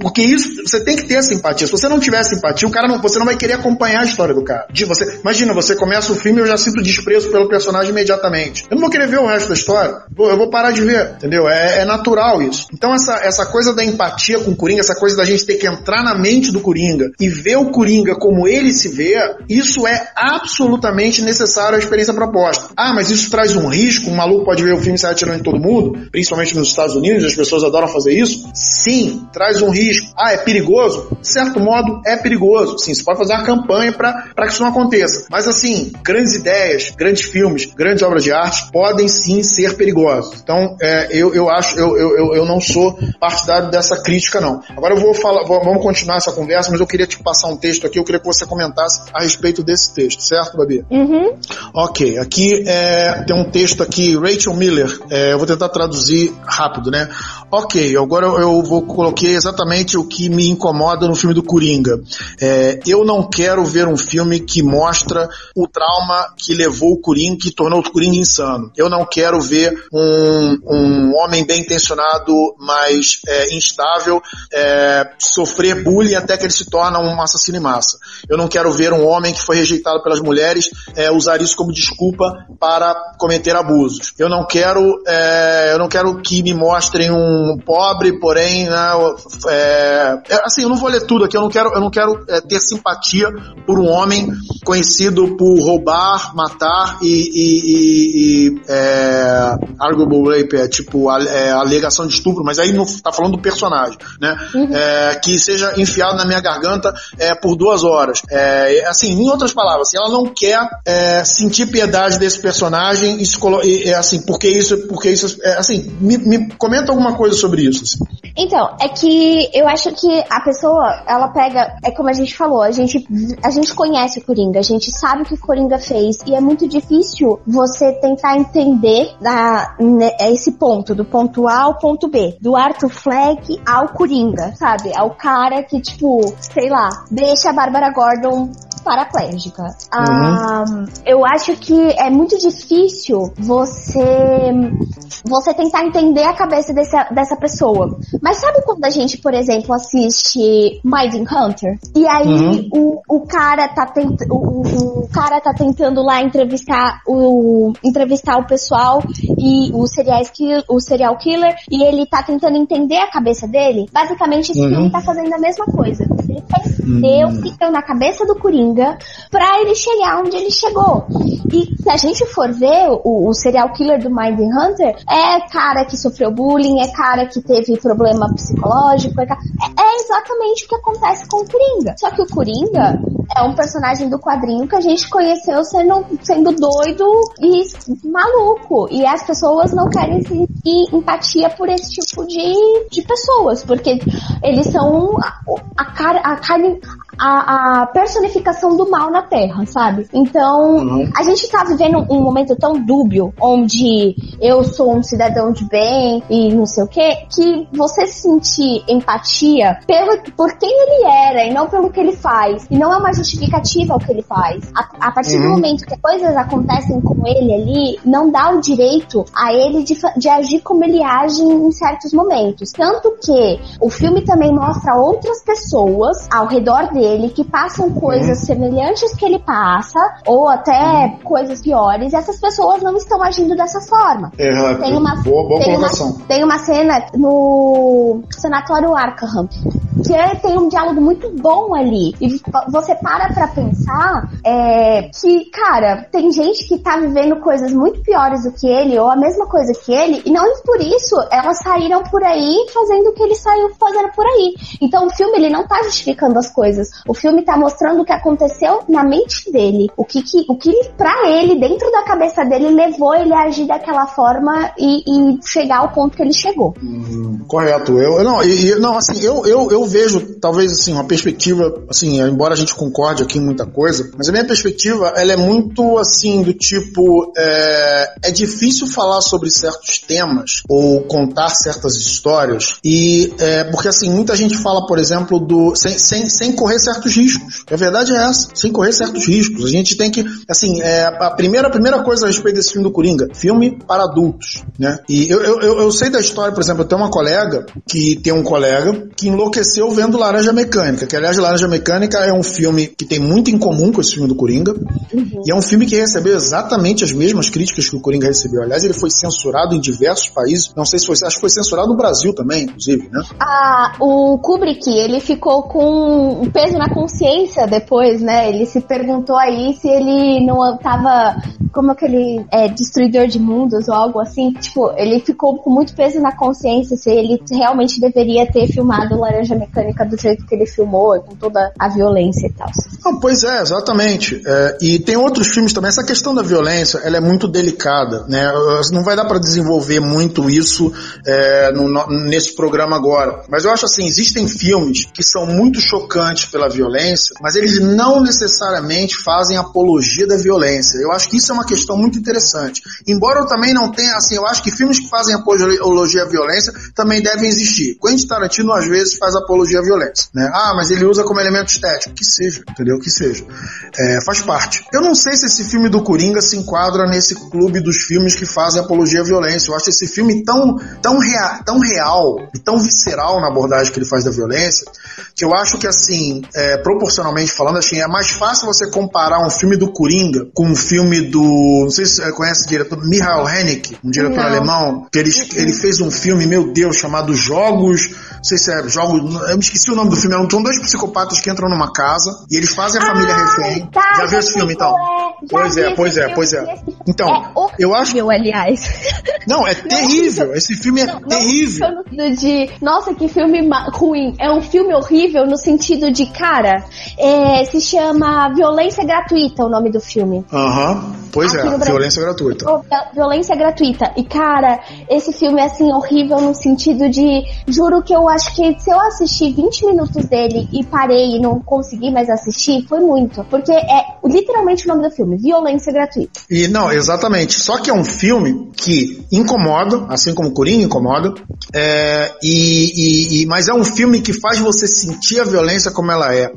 porque isso, você tem que ter simpatia. Se você não tiver simpatia, o cara não, você não vai querer acompanhar a história do cara. De você, imagina, você começa o filme e eu já sinto desprezo pelo personagem imediatamente. Eu não vou querer ver o resto da história. Eu vou parar de ver, entendeu? É, é natural isso. Então essa, essa coisa da empatia com o Coringa, essa coisa da gente ter que entrar na mente do Coringa e ver o Coringa como ele se vê, isso é absolutamente necessário à experiência proposta. Ah, mas isso traz um risco, um maluco pode ver o filme e sair atirando em todo mundo, principalmente nos Estados Unidos, as pessoas adoram fazer isso. Sim, traz um risco. Ah, é perigoso? De certo modo, é perigoso. Sim, você pode fazer uma campanha para que isso não aconteça. Mas assim, grandes ideias, grandes filmes, grandes obras de arte podem sim ser perigosos. Então, é, eu, eu acho, eu, eu, eu não sou partidário dessa crítica, não. Agora eu vou falar, vamos continuar essa conversa, mas eu queria te passar um texto aqui, eu queria que você comentasse a respeito desse texto, certo, Babi? Uhum. Ok, aqui é, tem um texto aqui, Rachel Miller, é, eu vou tentar traduzir rápido, né? ok, agora eu vou colocar exatamente o que me incomoda no filme do Coringa. É, eu não quero ver um filme que mostra o trauma que levou o Coringa, que tornou o Coringa insano. Eu não quero ver um, um homem bem intencionado, mas é, instável, é, sofrer bullying até que ele se torna um assassino em massa. Eu não quero ver um homem que foi rejeitado pelas mulheres é, usar isso como desculpa para cometer abusos. Eu não quero, é, eu não quero que me mostrem um pobre, porém, né, é, é, assim, eu não vou ler tudo aqui. Eu não quero, eu não quero é, ter simpatia por um homem conhecido por roubar, matar e, e, e, e é, arguable rape, é tipo a, é, alegação de estupro, mas aí não tá falando do personagem, né? Uhum. É, que seja enfiado na minha garganta é, por duas horas. É, assim, em outras palavras, assim, ela não quer é, sentir piedade desse personagem e, e, e assim, porque isso, porque isso, é, assim, me, me, comenta alguma coisa sobre isso. Assim. Então, é que eu acho que a pessoa, ela pega, é como a gente falou, a gente, a gente conhece o Coringa, a gente sabe o que o Coringa fez e é muito difícil você tentar entender né, esse ponto, do ponto A ao ponto B, do Arthur Fleck ao Coringa, sabe? Ao cara que, tipo, sei lá, deixa a Bárbara Gordon paraplégica. Uhum. eu acho que é muito difícil você você tentar entender a cabeça dessa, dessa pessoa. Mas sabe quando a gente, por exemplo, assiste Minding Hunter? E aí uhum. o, o cara tá tent, o, o, cara tá tentando lá entrevistar o entrevistar o pessoal e o serial, o serial killer e ele tá tentando entender a cabeça dele. Basicamente esse uhum. filme tá fazendo a mesma coisa. Ele quer entender uhum. o que tá na cabeça do Coringa pra ele chegar onde ele chegou. E se a gente for ver o, o serial killer do Minding Hunter, é cara que sofreu bullying, é cara que teve problema psicológico, é, é exatamente o que acontece com o Coringa. Só que o Coringa é um personagem do quadrinho que a gente conheceu sendo, sendo doido e maluco. E as pessoas não querem sentir empatia por esse tipo de, de pessoas, porque eles são a, a, cara, a carne, a, a, personificação do mal na Terra, sabe? Então, uhum. a gente tá vivendo um momento tão dúbio, onde eu sou um cidadão de bem e não sei o que, que você sentir empatia pelo, por quem ele era e não pelo que ele faz, e não é uma justificativa ao que ele faz. A, a partir uhum. do momento que coisas acontecem com ele ali, não dá o direito a ele de, de agir como ele age em certos momentos. Tanto que o filme também mostra outras pessoas ao redor dele que passam coisas uhum. semelhantes que ele passa, ou até uhum. coisas piores, e essas pessoas não estão agindo dessa forma. Tem uma, boa, boa tem uma, tem uma cena no Sanatório Arkham que tem um diálogo muito bom ali. E você para pra pensar é, que, cara, tem gente que tá vivendo coisas muito piores do que ele, ou a mesma coisa que ele, e não por isso elas saíram por aí fazendo o que ele saiu fazendo por aí. Então o filme ele não tá justificando as coisas. O filme tá mostrando o que aconteceu na mente dele. O que, que, o que pra ele, dentro da cabeça dele, levou ele a agir daquela forma e, e chegar ao ponto que ele chegou. Hum, correto. Eu, não, e, não, assim, eu, eu, eu vejo, talvez, assim, uma perspectiva, assim, embora a gente concorde aqui em muita coisa, mas a minha perspectiva, ela é muito, assim, do tipo, é, é difícil falar sobre certos temas ou contar certas histórias e, é, porque, assim, muita gente fala, por exemplo, do, sem, sem, sem correr certos riscos. A verdade é essa, sem correr certos riscos. A gente tem que, assim, é, a primeira, a primeira coisa a respeito desse filme do Coringa, filme para adultos, né? E eu, eu, eu, eu sei da história, por exemplo, eu tenho uma colega que tem um colega que enlouqueceu vendo Laranja Mecânica, que aliás Laranja Mecânica é um filme que tem muito em comum com esse filme do Coringa, uhum. e é um filme que recebeu exatamente as mesmas críticas que o Coringa recebeu. Aliás, ele foi censurado em diversos países, não sei se foi, acho que foi censurado no Brasil também, inclusive, né? Ah, o Kubrick, ele ficou com um peso na consciência depois, né? Ele se perguntou aí se ele não tava como aquele é, destruidor de mundos ou algo assim. Tipo, ele ficou com muito peso na consciência se ele realmente deveria ter filmado Laranja Mecânica do jeito que ele filmou, com toda a violência e tal. Ah, pois é, exatamente. É, e tem outros filmes também. Essa questão da violência, ela é muito delicada, né? Não vai dar para desenvolver muito isso é, no, nesse programa agora. Mas eu acho assim, existem filmes que são muito chocantes pela violência, mas eles não necessariamente fazem apologia da violência. Eu acho que isso é uma uma questão muito interessante. Embora eu também não tenha, assim, eu acho que filmes que fazem apologia à violência também devem existir. Quentin Tarantino às vezes faz apologia à violência, né? Ah, mas ele usa como elemento estético. Que seja, entendeu? Que seja. É, faz parte. Eu não sei se esse filme do Coringa se enquadra nesse clube dos filmes que fazem apologia à violência. Eu acho esse filme tão, tão, rea, tão real e tão visceral na abordagem que ele faz da violência que eu acho que, assim, é, proporcionalmente falando, assim, é mais fácil você comparar um filme do Coringa com um filme do. Não sei se você conhece o diretor Michael Haneke, um diretor não. alemão, que ele, ele fez um filme, meu Deus, chamado Jogos. Não sei se é Jogos. Eu me esqueci o nome do filme. São dois psicopatas que entram numa casa e eles fazem a família ah, refém. Tá, já viu esse filme, então? É, pois é, pois é, pois é. Então, é eu acho. aliás. Não, é terrível. Esse filme é não, terrível. Não, de, nossa, que filme ruim. É um filme horrível no sentido de, cara, é, se chama Violência Gratuita o nome do filme. Aham, uhum. pois Aqui é, Violência Gratuita. Oh, violência Gratuita. E, cara, esse filme é, assim, horrível no sentido de, juro que eu acho que se eu assistir 20 minutos dele e parei e não consegui mais assistir, foi muito. Porque é literalmente o nome do filme, Violência Gratuita. E, não, exatamente. Só que é um filme que incomoda, assim como Coringa incomoda, é, e, e, e, mas é um filme que faz você sentir a violência como ela é.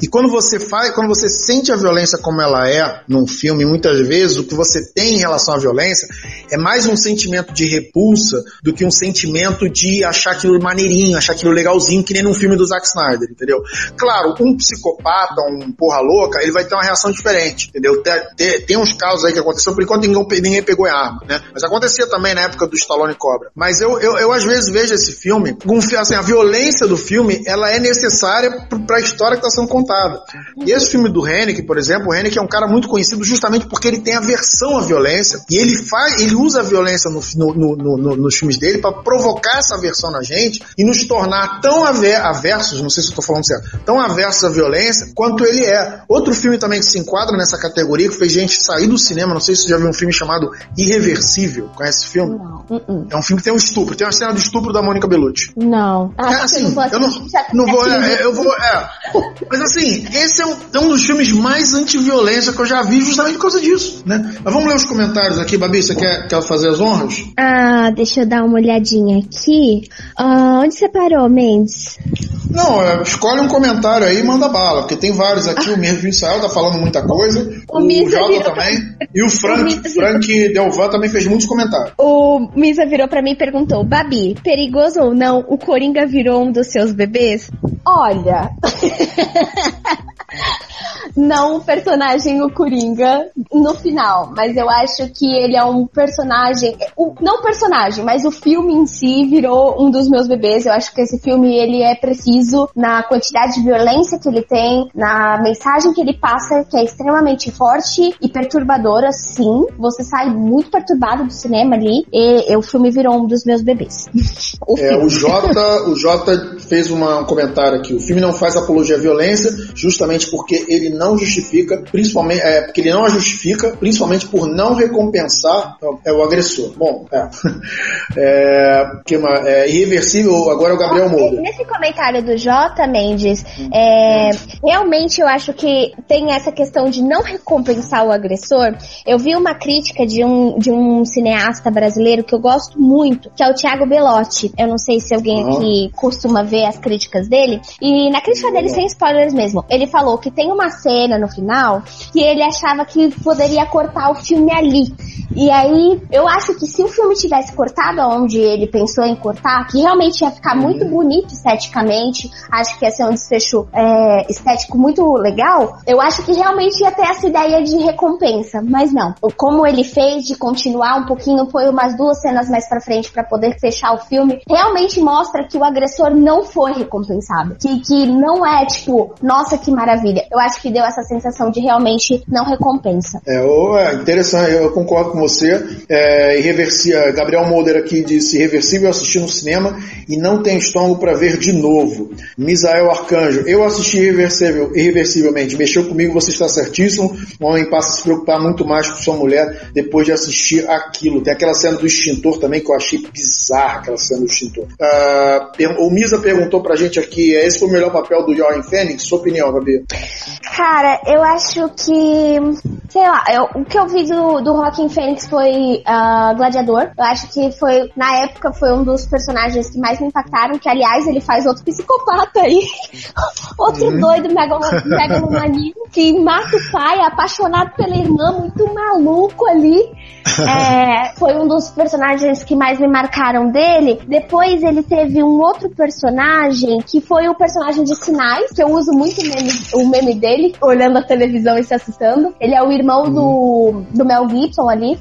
E quando você faz, quando você sente a violência como ela é num filme, muitas vezes o que você tem em relação à violência é mais um sentimento de repulsa do que um sentimento de achar aquilo maneirinho, achar aquilo legalzinho, que nem num filme do Zack Snyder, entendeu? Claro, um psicopata, um porra louca, ele vai ter uma reação diferente, entendeu? Tem, tem, tem uns casos aí que aconteceu, por enquanto ninguém, ninguém pegou a arma, né? Mas acontecia também na época do Stallone Cobra. Mas eu, eu, eu às vezes vejo esse filme, com, assim, a violência do filme, ela é necessária para a história que está sendo contada. E esse filme do Hennick, por exemplo, o Hennick é um cara muito conhecido justamente porque ele tem aversão à violência e ele faz, ele usa a violência no, no, no, nos filmes dele para provocar essa aversão na gente e nos tornar tão aversos, não sei se eu estou falando certo, tão aversos à violência quanto ele é. Outro filme também que se enquadra nessa categoria que fez gente sair do cinema, não sei se você já viu um filme chamado Irreversível. Conhece esse filme? Não. Uh -uh. É um filme que tem um estupro, tem uma cena do estupro da Mônica Bellucci. Não. Ah, é, assim, eu não, não vou, é, eu vou, é. Mas assim, esse é um, é um dos filmes mais anti-violência que eu já vi justamente por causa disso, né? Mas vamos ler os comentários aqui, Babi, você quer, quer fazer as honras? Ah, deixa eu dar uma olhadinha aqui. Ah, onde você parou, Mendes? Não, é, escolhe um comentário aí e manda bala, porque tem vários aqui, o mesmo Israel tá falando muita coisa, o, o Jota também, e o Frank, o Frank Delvan também fez muitos comentários. O Misa virou para mim e perguntou, Babi, perigoso ou não, o Coringa virou um dos seus bebês? Olha... não o personagem o Coringa no final, mas eu acho que ele é um personagem, o, não personagem, mas o filme em si virou um dos meus bebês. Eu acho que esse filme ele é preciso na quantidade de violência que ele tem, na mensagem que ele passa, que é extremamente forte e perturbadora, sim. Você sai muito perturbado do cinema ali e, e o filme virou um dos meus bebês. o, é, o Jota, o Jota fez uma, um comentário aqui. O filme não faz apologia à violência, justamente porque ele não justifica, principalmente, é, porque ele não a justifica, principalmente por não recompensar é, o agressor. Bom, é. é, que é irreversível, agora é o Gabriel Moura. Nesse comentário do J, Mendes, é, realmente eu acho que tem essa questão de não recompensar o agressor. Eu vi uma crítica de um, de um cineasta brasileiro que eu gosto muito, que é o Thiago Belotti. Eu não sei se alguém aqui costuma ver as críticas dele. E na crítica dele, sem spoilers mesmo, ele falou que tem uma cena no final que ele achava que poderia cortar o filme ali. E aí, eu acho que se o filme tivesse cortado onde ele pensou em cortar, que realmente ia ficar muito bonito esteticamente, acho que ia ser um desfecho é, estético muito legal, eu acho que realmente ia ter essa ideia de recompensa. Mas não. Como ele fez de continuar um pouquinho, foi umas duas cenas mais pra frente para poder fechar o filme, realmente mostra que o agressor não foi recompensado. Que, que não é tipo, nossa, que maravilha. Eu acho que deu essa sensação de realmente não recompensa. É, é interessante, eu concordo com você. É, irreversível, Gabriel Molder aqui disse: Irreversível assistir no cinema e não tem estômago para ver de novo. Misael Arcanjo, eu assisti irreversível, irreversivelmente. Mexeu comigo, você está certíssimo. O homem passa a se preocupar muito mais com sua mulher depois de assistir aquilo. Tem aquela cena do extintor também que eu achei bizarra, aquela cena do extintor. Uh, o Misa perguntou pra gente aqui: esse foi o melhor papel do Joaquin Fênix? Sua opinião, Gabi? Cara, eu acho que. Sei lá, eu, o que eu vi do, do Rockin' Fênix foi uh, Gladiador. Eu acho que foi, na época, foi um dos personagens que mais me impactaram. Que, aliás, ele faz outro psicopata aí. outro uhum. doido megalomaníaco que mata o pai, apaixonado pela irmã, muito maluco ali. É, foi um dos personagens que mais me marcaram dele. Depois ele teve um outro personagem que foi o personagem de Sinais, que eu uso muito o meme, o meme dele, olhando a televisão e se assustando. Ele é o irmão do, do Mel Gibson ali.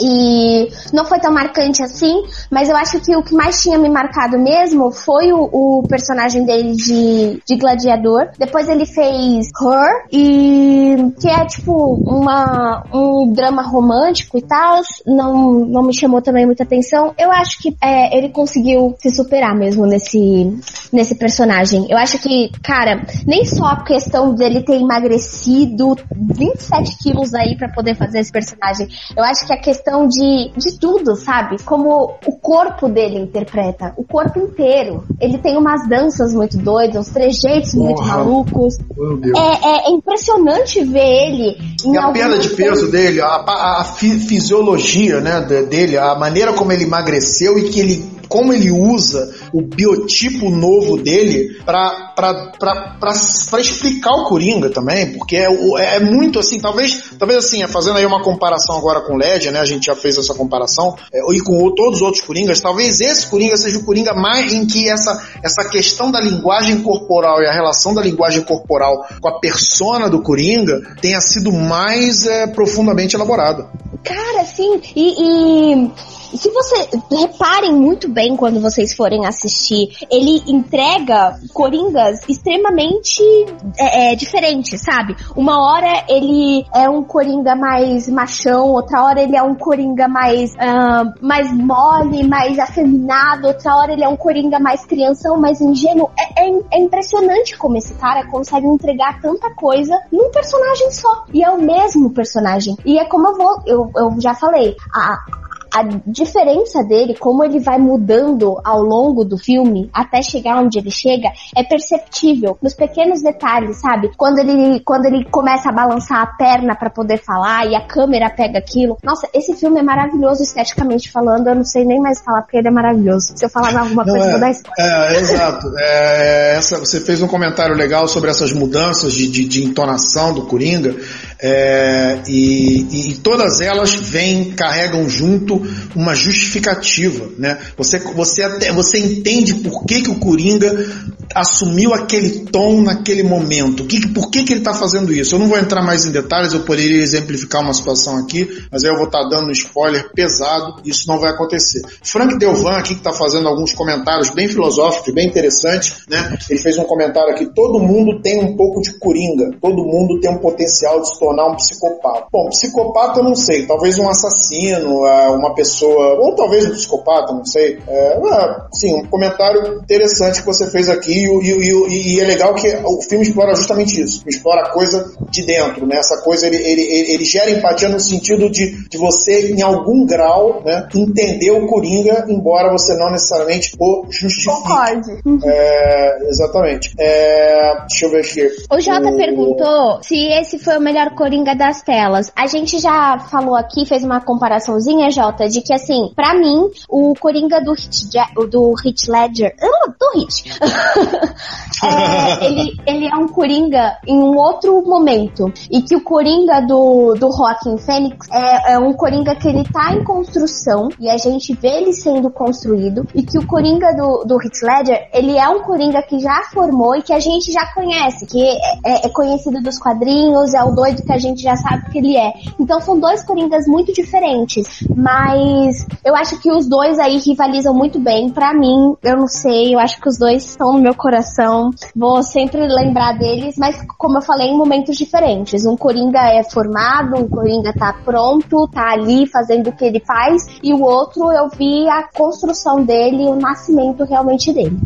E não foi tão marcante assim, mas eu acho que o que mais tinha me marcado mesmo foi o, o personagem dele de, de gladiador. Depois ele fez Her, e que é tipo uma, um drama romântico e tal. Não, não me chamou também muita atenção. Eu acho que é, ele conseguiu se superar mesmo nesse, nesse personagem. Eu acho que, cara, nem só a questão dele ter emagrecido 27 quilos aí para poder fazer esse personagem. Eu acho que a questão questão de, de tudo, sabe? Como o corpo dele interpreta. O corpo inteiro. Ele tem umas danças muito doidas, uns trejeitos Porra. muito malucos. É, é, é, impressionante ver ele. e a perda de peso dele, a, a, a fisiologia né, dele, a maneira como ele emagreceu e que ele como ele usa o biotipo novo dele para explicar o Coringa também, porque é, é, muito assim, talvez, talvez assim, fazendo aí uma comparação agora com o LED, né? A gente já fez essa comparação, é, e com todos os outros Coringas, talvez esse Coringa seja o Coringa mais em que essa, essa questão da linguagem corporal e a relação da linguagem corporal com a persona do Coringa tenha sido mais é, profundamente elaborada. Cara, sim, e, e se você reparem muito bem quando vocês forem assistir, ele entrega coringas extremamente é, é, diferentes, sabe? Uma hora ele é um coringa mais machão, outra hora ele é um coringa mais uh, mais mole, mais afeminado, outra hora ele é um coringa mais crianção, mais ingênuo. É, é, é impressionante como esse cara consegue entregar tanta coisa num personagem só. E é o mesmo personagem. E é como eu vou, eu, eu já falei, a, a diferença dele, como ele vai mudando ao longo do filme, até chegar onde ele chega, é perceptível nos pequenos detalhes, sabe? Quando ele, quando ele começa a balançar a perna para poder falar e a câmera pega aquilo. Nossa, esse filme é maravilhoso esteticamente falando. Eu não sei nem mais falar porque ele é maravilhoso. Se eu falar alguma não, coisa, é, vou dar spoiler. É, exato. É, essa, você fez um comentário legal sobre essas mudanças de, de, de entonação do Coringa. É, e, e, todas elas vêm, carregam junto uma justificativa, né? Você, você, até, você entende por que, que o Coringa assumiu aquele tom naquele momento, que, por que, que ele está fazendo isso. Eu não vou entrar mais em detalhes, eu poderia exemplificar uma situação aqui, mas aí eu vou estar tá dando um spoiler pesado, isso não vai acontecer. Frank Delvan aqui que está fazendo alguns comentários bem filosóficos, bem interessantes, né? Ele fez um comentário aqui, todo mundo tem um pouco de Coringa, todo mundo tem um potencial de se tornar tornar um psicopata. Bom, psicopata eu não sei, talvez um assassino, é, uma pessoa, ou talvez um psicopata, não sei. É, sim, um comentário interessante que você fez aqui e, e, e, e, é legal que o filme explora justamente isso, explora a coisa de dentro, né? Essa coisa, ele, ele, ele gera empatia no sentido de, de você, em algum grau, né, entender o Coringa, embora você não necessariamente o justifique. Concorde. É, exatamente. É, deixa eu ver aqui. O Jota o... perguntou se esse foi o melhor Coringa das telas. A gente já falou aqui, fez uma comparaçãozinha, Jota, de que assim, para mim, o Coringa do Hit, do Hit Ledger, do Hit, é, ele, ele é um Coringa em um outro momento. E que o Coringa do, do Joaquin Phoenix é, é um Coringa que ele tá em construção e a gente vê ele sendo construído. E que o Coringa do, do Hit Ledger, ele é um Coringa que já formou e que a gente já conhece, que é, é, é conhecido dos quadrinhos, é o doido que a gente já sabe que ele é. Então são dois Coringas muito diferentes, mas eu acho que os dois aí rivalizam muito bem. Para mim, eu não sei, eu acho que os dois estão no meu coração. Vou sempre lembrar deles, mas como eu falei, em momentos diferentes. Um Coringa é formado, um Coringa tá pronto, tá ali fazendo o que ele faz, e o outro eu vi a construção dele, o nascimento realmente dele.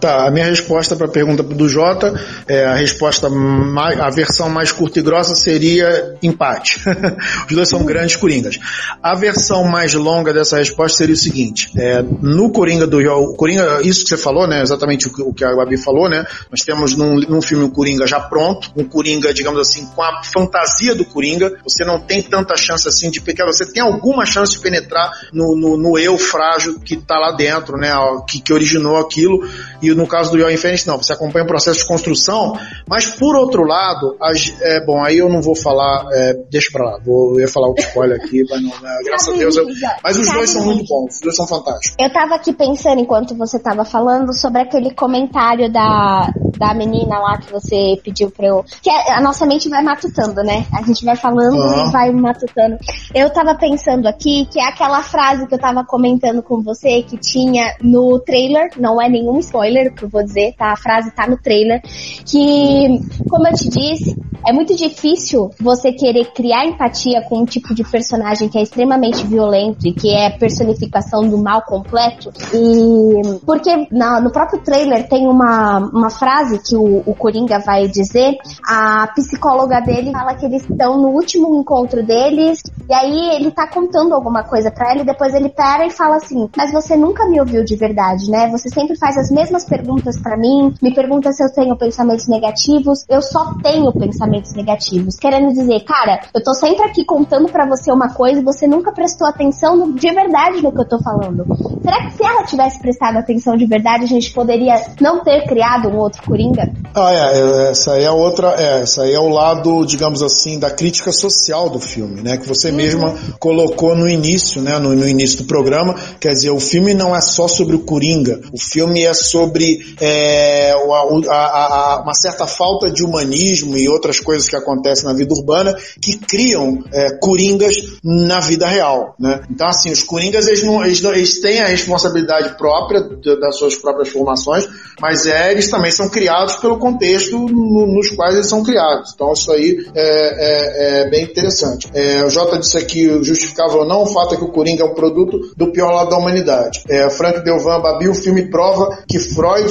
Tá, a minha resposta para a pergunta do Jota, é, a resposta mais, a versão mais curta e grossa seria empate. Os dois são grandes coringas. A versão mais longa dessa resposta seria o seguinte: é, no Coringa do Coringa, isso que você falou, né? Exatamente o que, o que a Gabi falou, né? Nós temos num, num filme o Coringa já pronto, um Coringa, digamos assim, com a fantasia do Coringa. Você não tem tanta chance assim de pegar, você tem alguma chance de penetrar no, no, no eu frágil que está lá dentro, né? Que, que originou aquilo. No caso do Yo Infinite, não, você acompanha o processo de construção, mas por outro lado, as, é, bom, aí eu não vou falar, é, deixa pra lá, vou, eu ia falar o spoiler aqui, mas não, né, graças a Deus. Eu, mas os dois são muito bons, os dois são fantásticos. Eu tava aqui pensando, enquanto você tava falando, sobre aquele comentário da, da menina lá que você pediu pra eu. Que é, a nossa mente vai matutando, né? A gente vai falando uhum. e vai matutando. Eu tava pensando aqui que é aquela frase que eu tava comentando com você que tinha no trailer, não é nenhum spoiler que eu vou dizer, tá? A frase tá no trailer. Que, como eu te disse, é muito difícil você querer criar empatia com um tipo de personagem que é extremamente violento e que é personificação do mal completo. E porque na, no próprio trailer tem uma, uma frase que o, o Coringa vai dizer, a psicóloga dele fala que eles estão no último encontro deles, e aí ele tá contando alguma coisa para ela, e depois ele pera e fala assim: Mas você nunca me ouviu de verdade, né? Você sempre faz as mesmas perguntas para mim, me pergunta se eu tenho pensamentos negativos, eu só tenho pensamentos negativos. Querendo dizer, cara, eu tô sempre aqui contando para você uma coisa e você nunca prestou atenção no, de verdade no que eu tô falando. Será que se ela tivesse prestado atenção de verdade, a gente poderia não ter criado um outro Coringa? Ah, é, é, essa aí é outra, é, essa aí é o lado, digamos assim, da crítica social do filme, né? Que você uhum. mesma colocou no início, né? No, no, início do programa, quer dizer, o filme não é só sobre o Coringa, o filme é sobre é, a, a, a, uma certa falta de humanismo e outras coisas que acontecem na vida urbana que criam é, Coringas na vida real, né? Então, assim, os Coringas, eles, não, eles, eles têm a responsabilidade própria das suas próprias formações, mas é, eles também são criados pelo contexto no, nos quais eles são criados. Então isso aí é, é, é bem interessante. É, o Jota disse aqui, justificava ou não, o fato é que o Coringa é um produto do pior lado da humanidade. Frank Delvan Babi, o filme prova que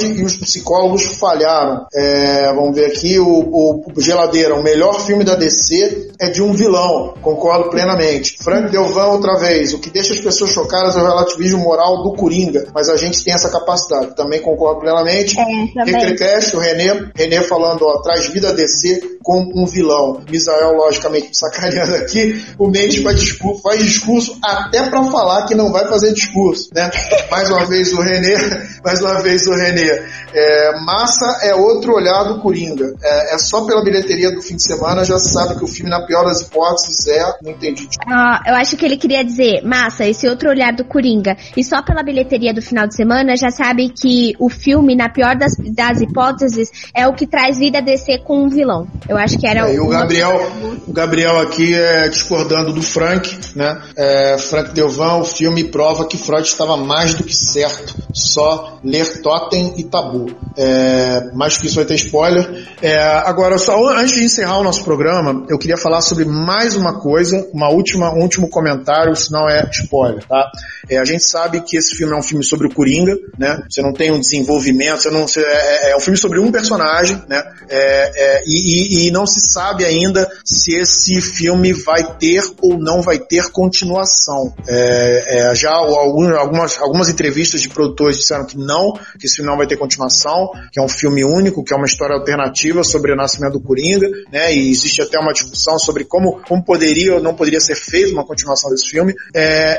e os psicólogos falharam. É, vamos ver aqui, o, o, o, Geladeira, o melhor filme da DC é de um vilão, concordo plenamente. Frank Delvan, outra vez, o que deixa as pessoas chocadas é o relativismo moral do Coringa, mas a gente tem essa capacidade, também concordo plenamente. É, o René, René falando, ó, traz vida a DC como um vilão. Misael, logicamente, sacaneando aqui, o Mendes faz discurso, faz discurso até para falar que não vai fazer discurso, né? Mais uma vez o René, mais uma vez o René. É, massa é outro olhar do Coringa. É, é, só pela bilheteria do fim de semana já sabe que o filme, na pior das hipóteses, é. Não entendi. Ah, eu acho que ele queria dizer, massa, esse outro olhar do Coringa. E só pela bilheteria do final de semana já sabe que o filme, na pior das, das hipóteses, é o que traz vida a descer com um vilão. Eu acho que era é, o. o Gabriel, o Gabriel aqui é discordando do Frank, né? É, Frank Delvan, o filme prova que Freud estava mais do que certo. Só ler Totem e Tabu. É, mais que isso vai ter spoiler. É, agora, só antes de encerrar o nosso programa, eu queria falar sobre mais uma coisa, uma última, um último comentário, senão é spoiler, tá? É, a gente sabe que esse filme é um filme sobre o Coringa, né? Você não tem um desenvolvimento, você não, você, é, é, é um filme sobre um personagem, né? É, é, e, e, e, não se sabe ainda se esse filme vai ter ou não vai ter continuação. É, já algumas, algumas entrevistas de produtores disseram que não, que esse filme não vai ter continuação, que é um filme único, que é uma história alternativa sobre o nascimento do Coringa, né? E existe até uma discussão sobre como, como poderia ou não poderia ser feita uma continuação desse filme.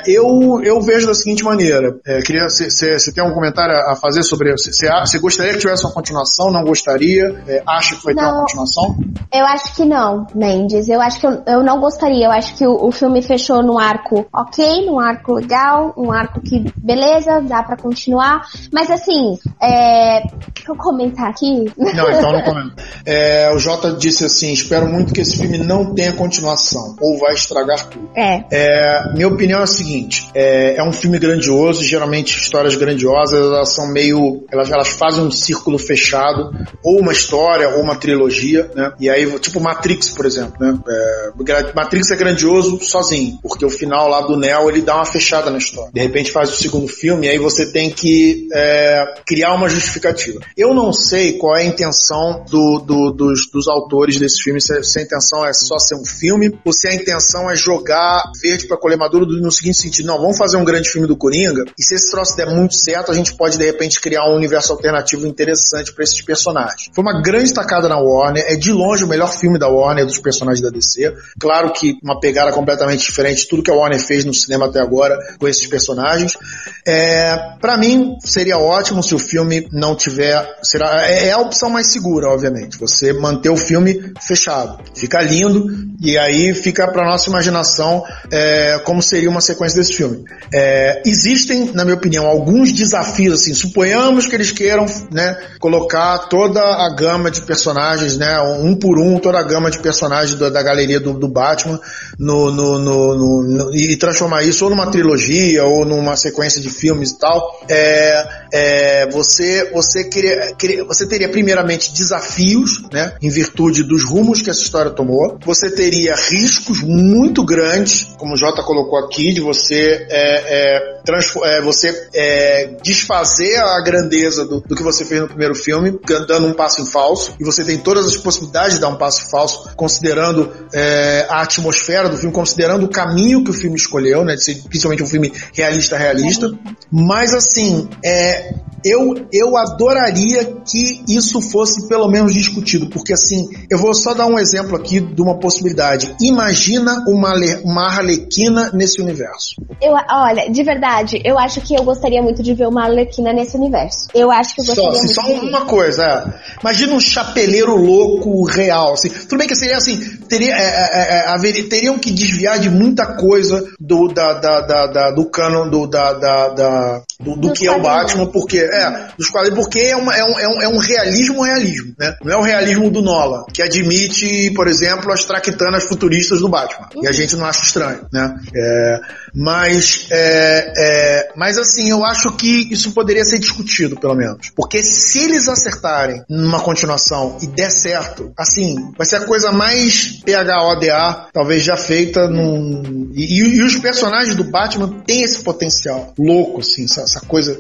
eu, eu vejo da seguinte maneira. É, queria, você tem algum comentário a fazer sobre Você gostaria que tivesse uma continuação? Não gostaria? É, acha que vai não, ter uma continuação? Eu acho que não, Mendes. Eu acho que eu, eu não gostaria. Eu acho que o, o filme fechou num arco ok, num arco legal, um arco que beleza, dá para continuar. Mas assim, É, deixa eu comentar aqui. Não, então não comento. É, o Jota disse assim: espero muito que esse filme não tenha continuação, ou vai estragar tudo. É. É, minha opinião é a seguinte: é, é um filme grandioso, geralmente histórias grandiosas elas são meio. Elas, elas fazem um círculo fechado, ou uma história, ou uma trilogia, né? E aí, tipo Matrix, por exemplo, né? É, Matrix é grandioso sozinho, porque o final lá do Neo ele dá uma fechada na história. De repente faz o segundo filme, e aí você tem que é, criar uma justificativa. Eu não sei qual é a intenção do, do, dos, dos autores desse filme, se, se, a intenção é só ser um filme, ou se a intenção é jogar verde para colher maduro no seguinte sentido: não, vamos fazer um grande filme do Coringa, e se esse troço der muito certo, a gente pode de repente criar um universo alternativo interessante para esses personagens. Foi uma grande tacada na Warner, é de longe o melhor filme da Warner dos personagens da DC. Claro que uma pegada completamente diferente de tudo que a Warner fez no cinema até agora com esses personagens. É, para mim seria ótimo se o filme não tiver, será é, é a opção mais segura, obviamente. Você manter o filme fechado, fica lindo e aí fica para nossa imaginação é, como seria uma sequência desse filme. É, existem, na minha opinião, alguns desafios assim. Suponhamos que eles queiram, né, colocar toda a gama de personagens, né, um por um, toda a gama de personagens da, da galeria do, do Batman no, no, no, no, e transformar isso ou numa trilogia ou numa sequência de filmes e tal. É, é, você você queria, queria, você teria primeiramente desafios, né, em virtude dos rumos que essa história tomou. Você teria riscos muito grandes, como o Jota colocou aqui, de você é, é, é você é, desfazer a grandeza do, do, que você fez no primeiro filme, dando um passo em falso. E você tem todas as possibilidades de dar um passo falso, considerando é, a atmosfera do filme, considerando o caminho que o filme escolheu, né, de ser principalmente um filme realista realista. Mas assim, é, eu, eu adoraria que isso fosse pelo menos discutido, porque assim, eu vou só dar um exemplo aqui de uma possibilidade. Imagina uma, uma Arlequina nesse universo. Eu, olha, de verdade, eu acho que eu gostaria muito de ver uma Arlequina nesse universo. Eu acho que eu gostaria só, assim, muito. Só uma coisa, é. imagina um chapeleiro louco real, assim. Tudo bem que seria assim, teria, é, é, é, haver, teriam que desviar de muita coisa do, da, da, da, da do canon do, da, da, da do, do que é o Batman, porque é, dos quadrinhos, porque é, uma, é, um, é, um, é um realismo realismo, né? Não é o realismo do Nola, que admite, por exemplo, as traquitanas futuristas do Batman. Uhum. E a gente não acha estranho, né? É, mas, é, é, mas assim, eu acho que isso poderia ser discutido, pelo menos. Porque se eles acertarem numa continuação e der certo, assim, vai ser a coisa mais PHODA, talvez já feita num. E, e, e os personagens do Batman têm esse potencial louco, assim, essa, essa coisa.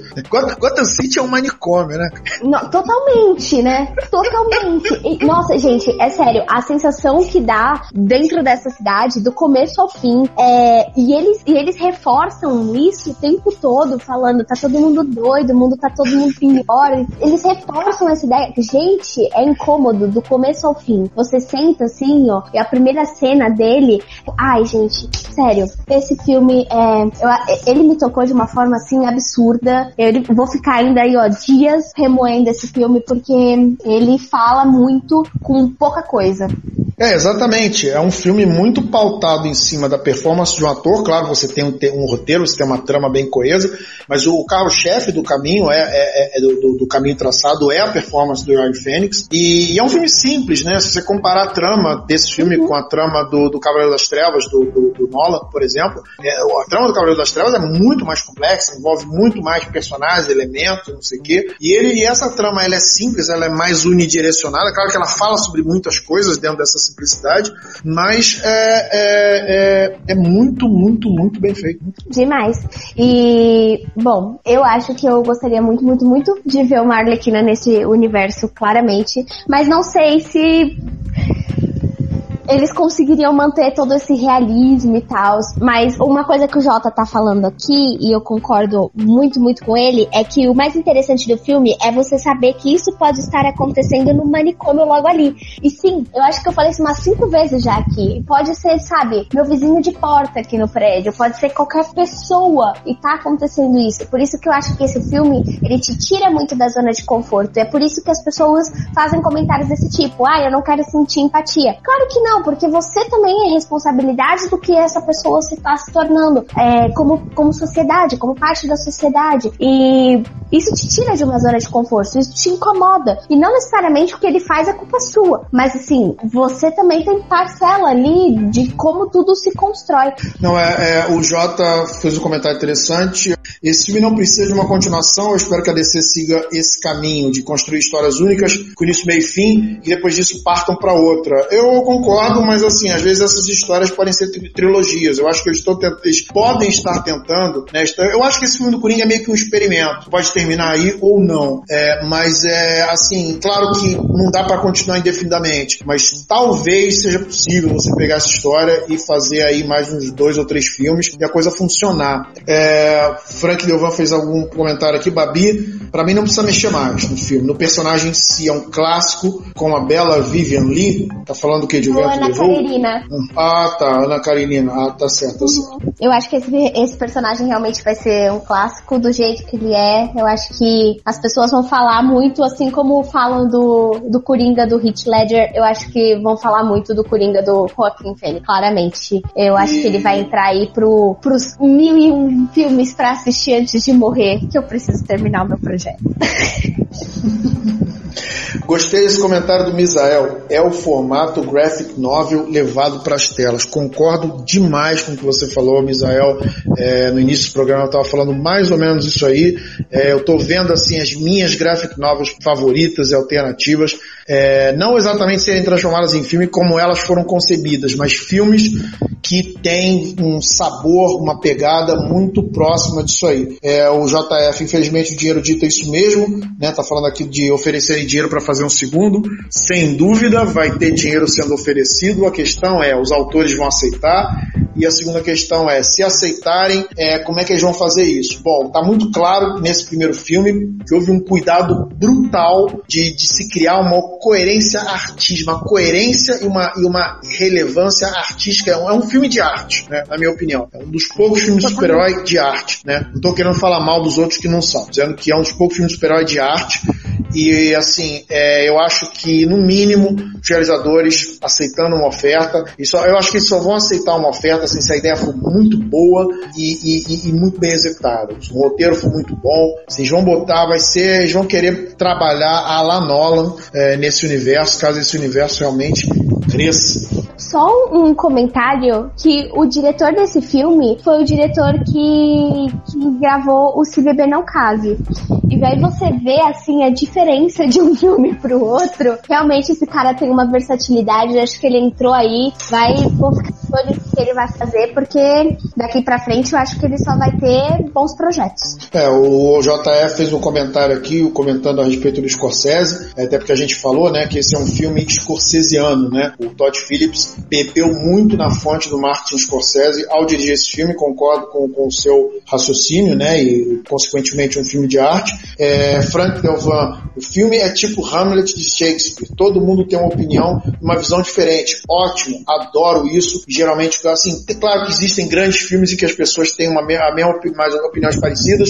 Gotham City é um manicômio, né? Não, totalmente, né? Totalmente. E, nossa, gente, é sério, a sensação que dá dentro dessa cidade, do começo ao fim, é, e eles, e eles reforçam isso o tempo todo, falando, tá todo mundo doido, o mundo tá todo mundo pior. Eles reforçam essa ideia. Gente, é incômodo do começo ao fim. Você senta assim, ó, e a primeira cena dele. Ai, gente, sério, esse filme, é, eu, ele me tocou de uma forma assim absurda. Eu vou ficar ainda aí, ó, dias remoendo esse filme porque ele fala muito com pouca coisa. É, exatamente. É um filme muito pautado em cima da performance de um ator. Claro, você tem um, um roteiro, você tem uma trama bem coesa, mas o carro-chefe do caminho é, é, é do, do, caminho traçado é a performance do Ryan Phoenix. E, e, é um filme simples, né? Se você comparar a trama desse filme uhum. com a trama do, do Cavaleiro das Trevas, do, do, do Nolan, por exemplo, é, a trama do Cavaleiro das Trevas é muito mais complexa, envolve muito mais personagens, elementos, não sei o quê. E ele e essa trama ela é simples, ela é mais unidirecionada. Claro que ela fala sobre muitas coisas dentro dessa simplicidade, mas é, é, é, é muito, muito, muito bem feito. Demais. E, bom, eu acho que eu gostaria muito, muito, muito de ver uma Arlequina nesse universo, claramente, mas não sei se eles conseguiriam manter todo esse realismo e tal. Mas uma coisa que o Jota tá falando aqui, e eu concordo muito, muito com ele, é que o mais interessante do filme é você saber que isso pode estar acontecendo no manicômio logo ali. E sim, eu acho que eu falei isso umas cinco vezes já aqui. Pode ser, sabe, meu vizinho de porta aqui no prédio, pode ser qualquer pessoa e tá acontecendo isso. Por isso que eu acho que esse filme, ele te tira muito da zona de conforto. É por isso que as pessoas fazem comentários desse tipo, ah, eu não quero sentir empatia. Claro que não, não, porque você também é responsabilidade do que essa pessoa se está se tornando é, como, como sociedade, como parte da sociedade. E Isso te tira de uma zona de conforto, isso te incomoda. E não necessariamente o que ele faz é culpa sua. Mas assim, você também tem parcela ali de como tudo se constrói. Não, é, é o Jota fez um comentário interessante. Esse filme não precisa de uma continuação. Eu espero que a DC siga esse caminho de construir histórias únicas, com início, meio e fim, e depois disso partam para outra. Eu concordo, mas assim, às vezes essas histórias podem ser trilogias. Eu acho que eles, eles podem estar tentando. Né, eu acho que esse filme do Coringa é meio que um experimento. Pode terminar aí ou não. É, mas é assim, claro que não dá para continuar indefinidamente, mas talvez seja possível você pegar essa história e fazer aí mais uns dois ou três filmes e a coisa funcionar. É, Frank Delvan fez algum comentário aqui, Babi, para mim não precisa mexer mais no filme. No personagem em si é um clássico, com a bela Vivian Lee. Tá falando o que de Vento Ana Karenina. Ah, tá, Ana Karenina. Ah, tá certo. Tá uhum. Eu acho que esse, esse personagem realmente vai ser um clássico do jeito que ele é. Eu acho que as pessoas vão falar muito, assim como falam do, do Coringa do Heath Ledger, eu acho que vão falar muito do Coringa do Joaquin Phoenix, claramente. Eu acho que ele vai entrar aí pro, pros mil e um filmes pra assistir antes de morrer, que eu preciso terminar o meu projeto. Gostei desse comentário do Misael. É o formato graphic novel levado para as telas. Concordo demais com o que você falou, Misael. É, no início do programa eu estava falando mais ou menos isso aí. É, eu estou vendo assim as minhas graphic novels favoritas e alternativas. É, não exatamente serem transformadas em filme como elas foram concebidas, mas filmes que têm um sabor, uma pegada muito próxima disso aí. É, o JF, infelizmente, o dinheiro dita isso mesmo, né? Tá falando aqui de oferecerem dinheiro para fazer um segundo. Sem dúvida, vai ter dinheiro sendo oferecido. A questão é, os autores vão aceitar. E a segunda questão é, se aceitarem, é, como é que eles vão fazer isso? Bom, tá muito claro nesse primeiro filme que houve um cuidado brutal de, de se criar uma coerência artística, uma coerência e uma, e uma relevância artística. É um, é um filme de arte, né, na minha opinião. É um dos poucos filmes de super-herói de arte. Né? Não tô querendo falar mal dos outros que não são, dizendo que é um dos poucos filmes de super-herói de arte e assim, é, eu acho que no mínimo os realizadores aceitando uma oferta, e só, eu acho que eles só vão aceitar uma oferta assim, se a ideia for muito boa e, e, e muito bem executada. Se o roteiro for muito bom, vocês vão botar, vai ser, eles vão querer trabalhar a la Nolan é, nesse universo, caso esse universo realmente cresça. Só um comentário que o diretor desse filme foi o diretor que, que gravou o Se Beber Não Case. E daí você vê assim a diferença de um filme pro outro. Realmente esse cara tem uma versatilidade. Acho que ele entrou aí, vai vou ficar o que ele vai fazer, porque daqui pra frente eu acho que ele só vai ter bons projetos. É, o JF fez um comentário aqui, comentando a respeito do Scorsese, até porque a gente falou, né, que esse é um filme scorsesiano, né? O Todd Phillips bebeu muito na fonte do Martin Scorsese ao dirigir esse filme, concordo com, com o seu raciocínio, né, e consequentemente um filme de arte. É, Frank Delvan, o filme é tipo Hamlet de Shakespeare, todo mundo tem uma opinião, uma visão diferente. Ótimo, adoro isso. Geralmente, assim, claro que existem grandes filmes em que as pessoas têm uma, a mesma mais opiniões parecidas,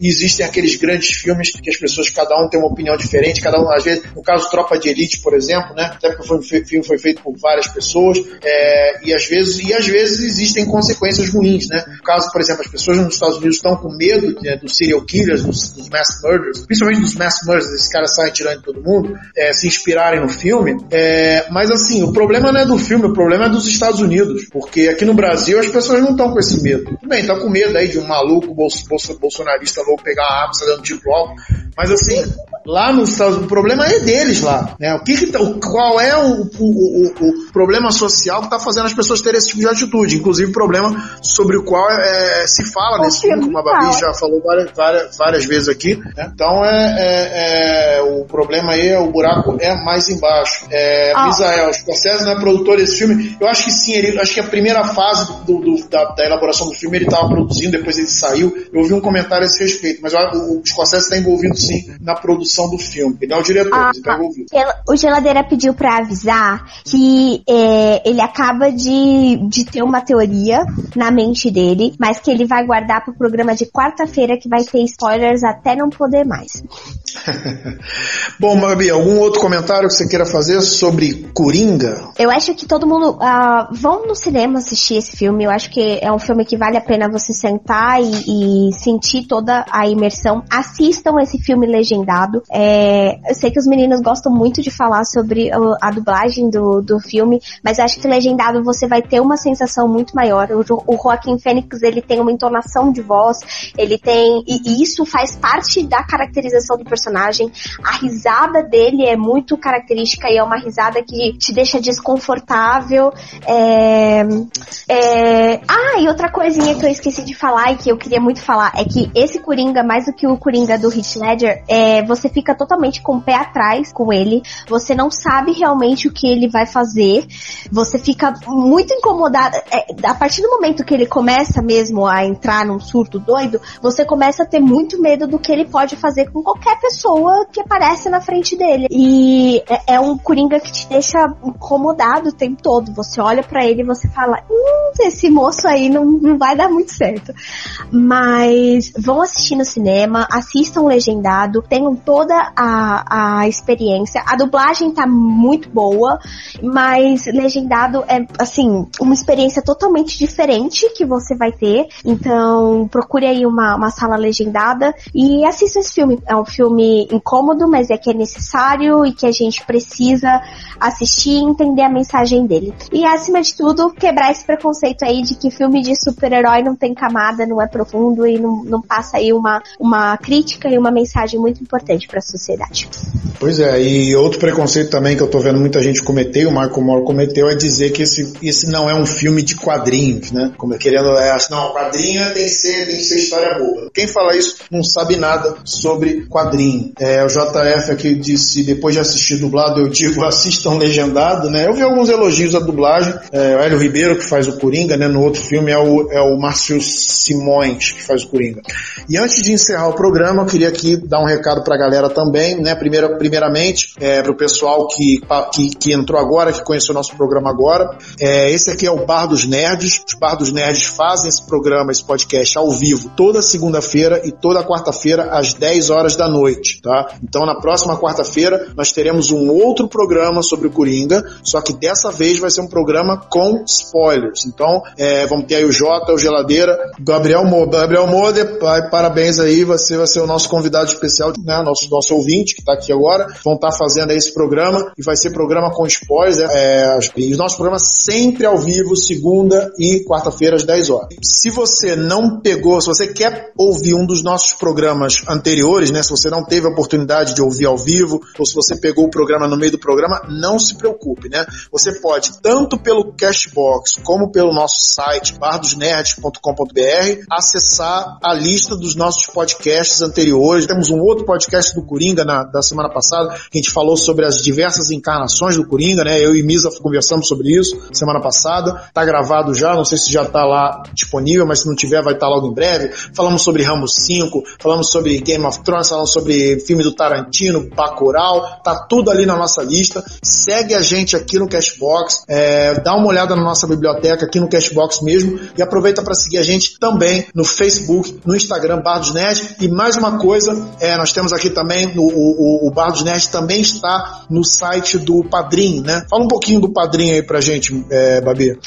e existem aqueles grandes filmes que as pessoas, cada um tem uma opinião diferente, cada um, às vezes, no caso Tropa de Elite, por exemplo, né, até porque o filme foi feito por várias pessoas, é, e às vezes, e às vezes existem consequências ruins, né. No caso, por exemplo, as pessoas nos Estados Unidos estão com medo né, dos serial killers, dos, dos mass murders, principalmente dos mass murders, esses caras saem tirando todo mundo, é, se inspirarem no filme, é, mas assim, o problema não é do filme, o problema é dos Estados Unidos, porque aqui no Brasil as pessoas não estão com esse medo. Tudo bem, estão com medo aí de um maluco bolso, bolso, bolsonarista louco pegar a arma, dando tiro alto, mas assim, lá nos Estados Unidos, o problema é deles lá, né? O que, que tá, o, qual é o, o, o, o problema social que está fazendo as pessoas terem esse tipo de atitude? Inclusive, problema sobre o qual é, se fala nesse filme, como a Babi já falou várias, várias, várias vezes aqui. Né? Então, é, é, é, o problema aí, é o buraco é mais embaixo. É, ah. Misael, Scorsese não é produtor desse filme. Eu acho que sim, ele, acho que a primeira fase do, do, da, da, elaboração do filme ele estava produzindo, depois ele saiu. Eu ouvi um comentário a esse respeito, mas o, o Scorsese está envolvido sim na produção do filme. Ele é o diretor, ah, você tá envolvido. O Geladeira pediu para avisar que é, ele acaba de, de ter uma teoria na mente dele, mas que ele vai guardar pro programa de quarta-feira que vai ter spoilers até não poder mais. Bom, Mabi, algum outro comentário que você queira fazer sobre Coringa? Eu acho que todo mundo uh, vão no cinema assistir esse filme. Eu acho que é um filme que vale a pena você sentar e, e sentir toda a imersão. Assistam esse filme legendado. É, eu sei que os meninos gostam muito de falar sobre a dublagem do, do filme, mas acho que legendado você vai ter uma sensação muito maior. O, o Joaquim Fênix ele tem uma entonação de voz, ele tem e, e isso faz parte da caracterização do personagem. A risada dele é muito característica e é uma risada que te deixa desconfortável. É, é... Ah, e outra coisinha que eu esqueci de falar e que eu queria muito falar é que esse Coringa, mais do que o Coringa do Heath Ledger, é, você fica totalmente com o pé atrás com ele. Você não sabe realmente o que ele vai fazer. Você fica muito incomodada. É, a partir do momento que ele começa mesmo a entrar num surto doido, você começa a ter muito medo do que ele pode fazer com qualquer pessoa que aparece na frente dele. E é, é um Coringa que te deixa incomodado o tempo todo. Você olha para ele você fala, hum, esse moço aí não, não vai dar muito certo. Mas vão assistir no cinema, assistam legendado, tenham toda a, a experiência. A dublagem tá muito boa, mas legendado é, assim, uma experiência totalmente diferente que você vai ter. Então, procure aí uma, uma sala legendada e assista esse filme. É um filme incômodo, mas é que é necessário e que a gente precisa assistir e entender a mensagem dele. E acima de tudo, quebrar esse preconceito aí de que filme de super-herói não tem camada, não é profundo e não, não passa aí uma, uma crítica e uma mensagem muito importante para a sociedade. Pois é, e outro preconceito também que eu tô vendo muita gente cometer, o Michael Moore cometeu, é dizer que esse, esse não é um filme de quadrinhos, né? Como é querendo, é, não, quadrinho tem que ser, tem que ser história boa. Quem fala isso não sabe nada sobre quadrinho. É, o JF aqui disse, depois de assistir dublado, eu digo, assistam legendado, né? Eu vi alguns elogios à dublagem. É, Hélio Ribeiro, que faz o Coringa, né? No outro filme é o, é o Márcio Simões, que faz o Coringa. E antes de encerrar o programa, eu queria aqui dar um recado pra galera também, né? Primeiro, primeiramente, é, pro pessoal que, que, que entrou agora, que conheceu o nosso programa agora. É, esse aqui é o Bar dos Nerds. Os Bar dos Nerds fazem esse programa, esse podcast ao vivo, toda segunda-feira e toda quarta-feira às 10 horas da noite, tá? Então, na próxima quarta-feira, nós teremos um outro programa sobre o Coringa, só que dessa vez vai ser um programa com spoilers. Então, é, vamos ter aí o Jota, o Geladeira, Gabriel Moda. Gabriel Moda, parabéns aí, você vai ser o nosso convidado especial, né? Nosso, nosso ouvinte que está aqui agora. Vão estar tá fazendo aí esse programa e vai ser programa com spoilers. É, e o nosso programa sempre ao vivo, segunda e quarta-feira às 10 horas. Se você não pegou, se você quer ouvir um dos nossos programas anteriores, né? Se você não teve a oportunidade de ouvir ao vivo, ou se você pegou o programa no meio do programa, não se preocupe, né? Você pode, tanto pelo Cashbox como pelo nosso site, bardosnerds.com.br, acessar a lista dos nossos podcasts anteriores. Temos um outro podcast do Coringa na, da semana passada, que a gente falou sobre as diversas encarnações do Coringa, né? Eu e Misa conversamos sobre isso semana passada. Tá gravado já, não sei se já tá lá disponível, mas se não tiver, vai estar tá logo em breve. Falamos sobre Ramos 5, falamos sobre Game of Thrones, falamos sobre filme do Tarantino, Bacurau, tá tudo ali na nossa lista. Segue a gente aqui no Cashbox, é, dá uma olhada na nossa biblioteca aqui no Cashbox mesmo e aproveita para seguir a gente também no Facebook, no Instagram Bar dos Nerds. E mais uma coisa, é, nós temos aqui também no, o, o, o Bar dos também está no site do Padrim, né? Fala um pouquinho do Padrim aí pra gente, é, Babi.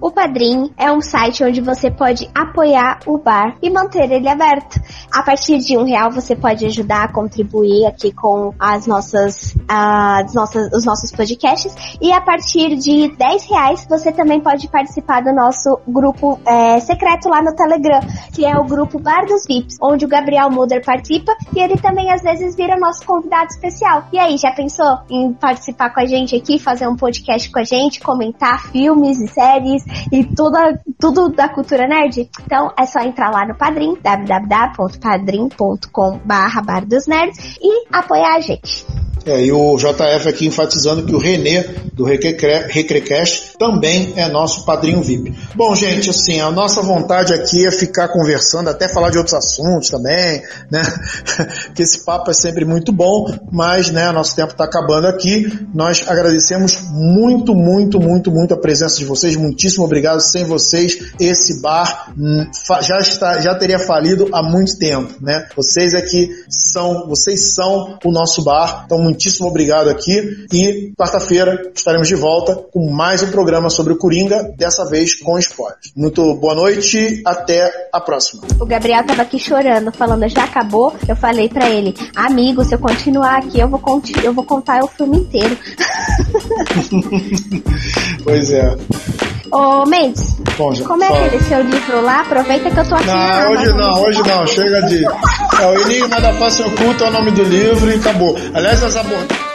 O Padrim é um site onde você pode apoiar o bar e manter ele aberto. A partir de um real você pode ajudar a contribuir aqui com as nossas, as nossas, os nossos podcasts e a partir de 10 reais você também pode participar do nosso grupo é, secreto lá no Telegram, que é o grupo Bar dos Vips, onde o Gabriel Mulder participa e ele também às vezes vira nosso convidado especial. E aí, já pensou em participar com a gente aqui, fazer um podcast com a gente, comentar filmes e séries e toda, tudo da cultura nerd? Então é só entrar lá no Padrim, www.padrim.com e apoiar a gente. É, e o JF aqui enfatizando que o Renê, do Recrecast, também é nosso padrinho VIP. Bom, gente, assim, a nossa vontade aqui é ficar conversando, até falar de outros assuntos também, né? que esse papo é sempre muito bom, mas, né, nosso tempo está acabando aqui. Nós agradecemos muito, muito, muito, muito a presença de vocês. Muitíssimo obrigado. Sem vocês, esse bar hum, já está, já teria falido há muito tempo, né? Vocês aqui são, vocês são o nosso bar. Então, muitíssimo obrigado aqui e quarta-feira estaremos de volta com mais um programa sobre o Coringa, dessa vez com spoilers. Muito boa noite, até a próxima. O Gabriel tava aqui chorando, falando já acabou. Eu falei para ele, amigo, se eu continuar aqui, eu vou, eu vou contar o filme inteiro. pois é. Ô, Mendes, Bom, já, como é aquele seu livro lá? Aproveita que eu tô aqui. Não, hoje não, hoje não. Chega de. É, o Enigma da Face Oculta é o nome do livro e acabou. Aliás, as abordagens.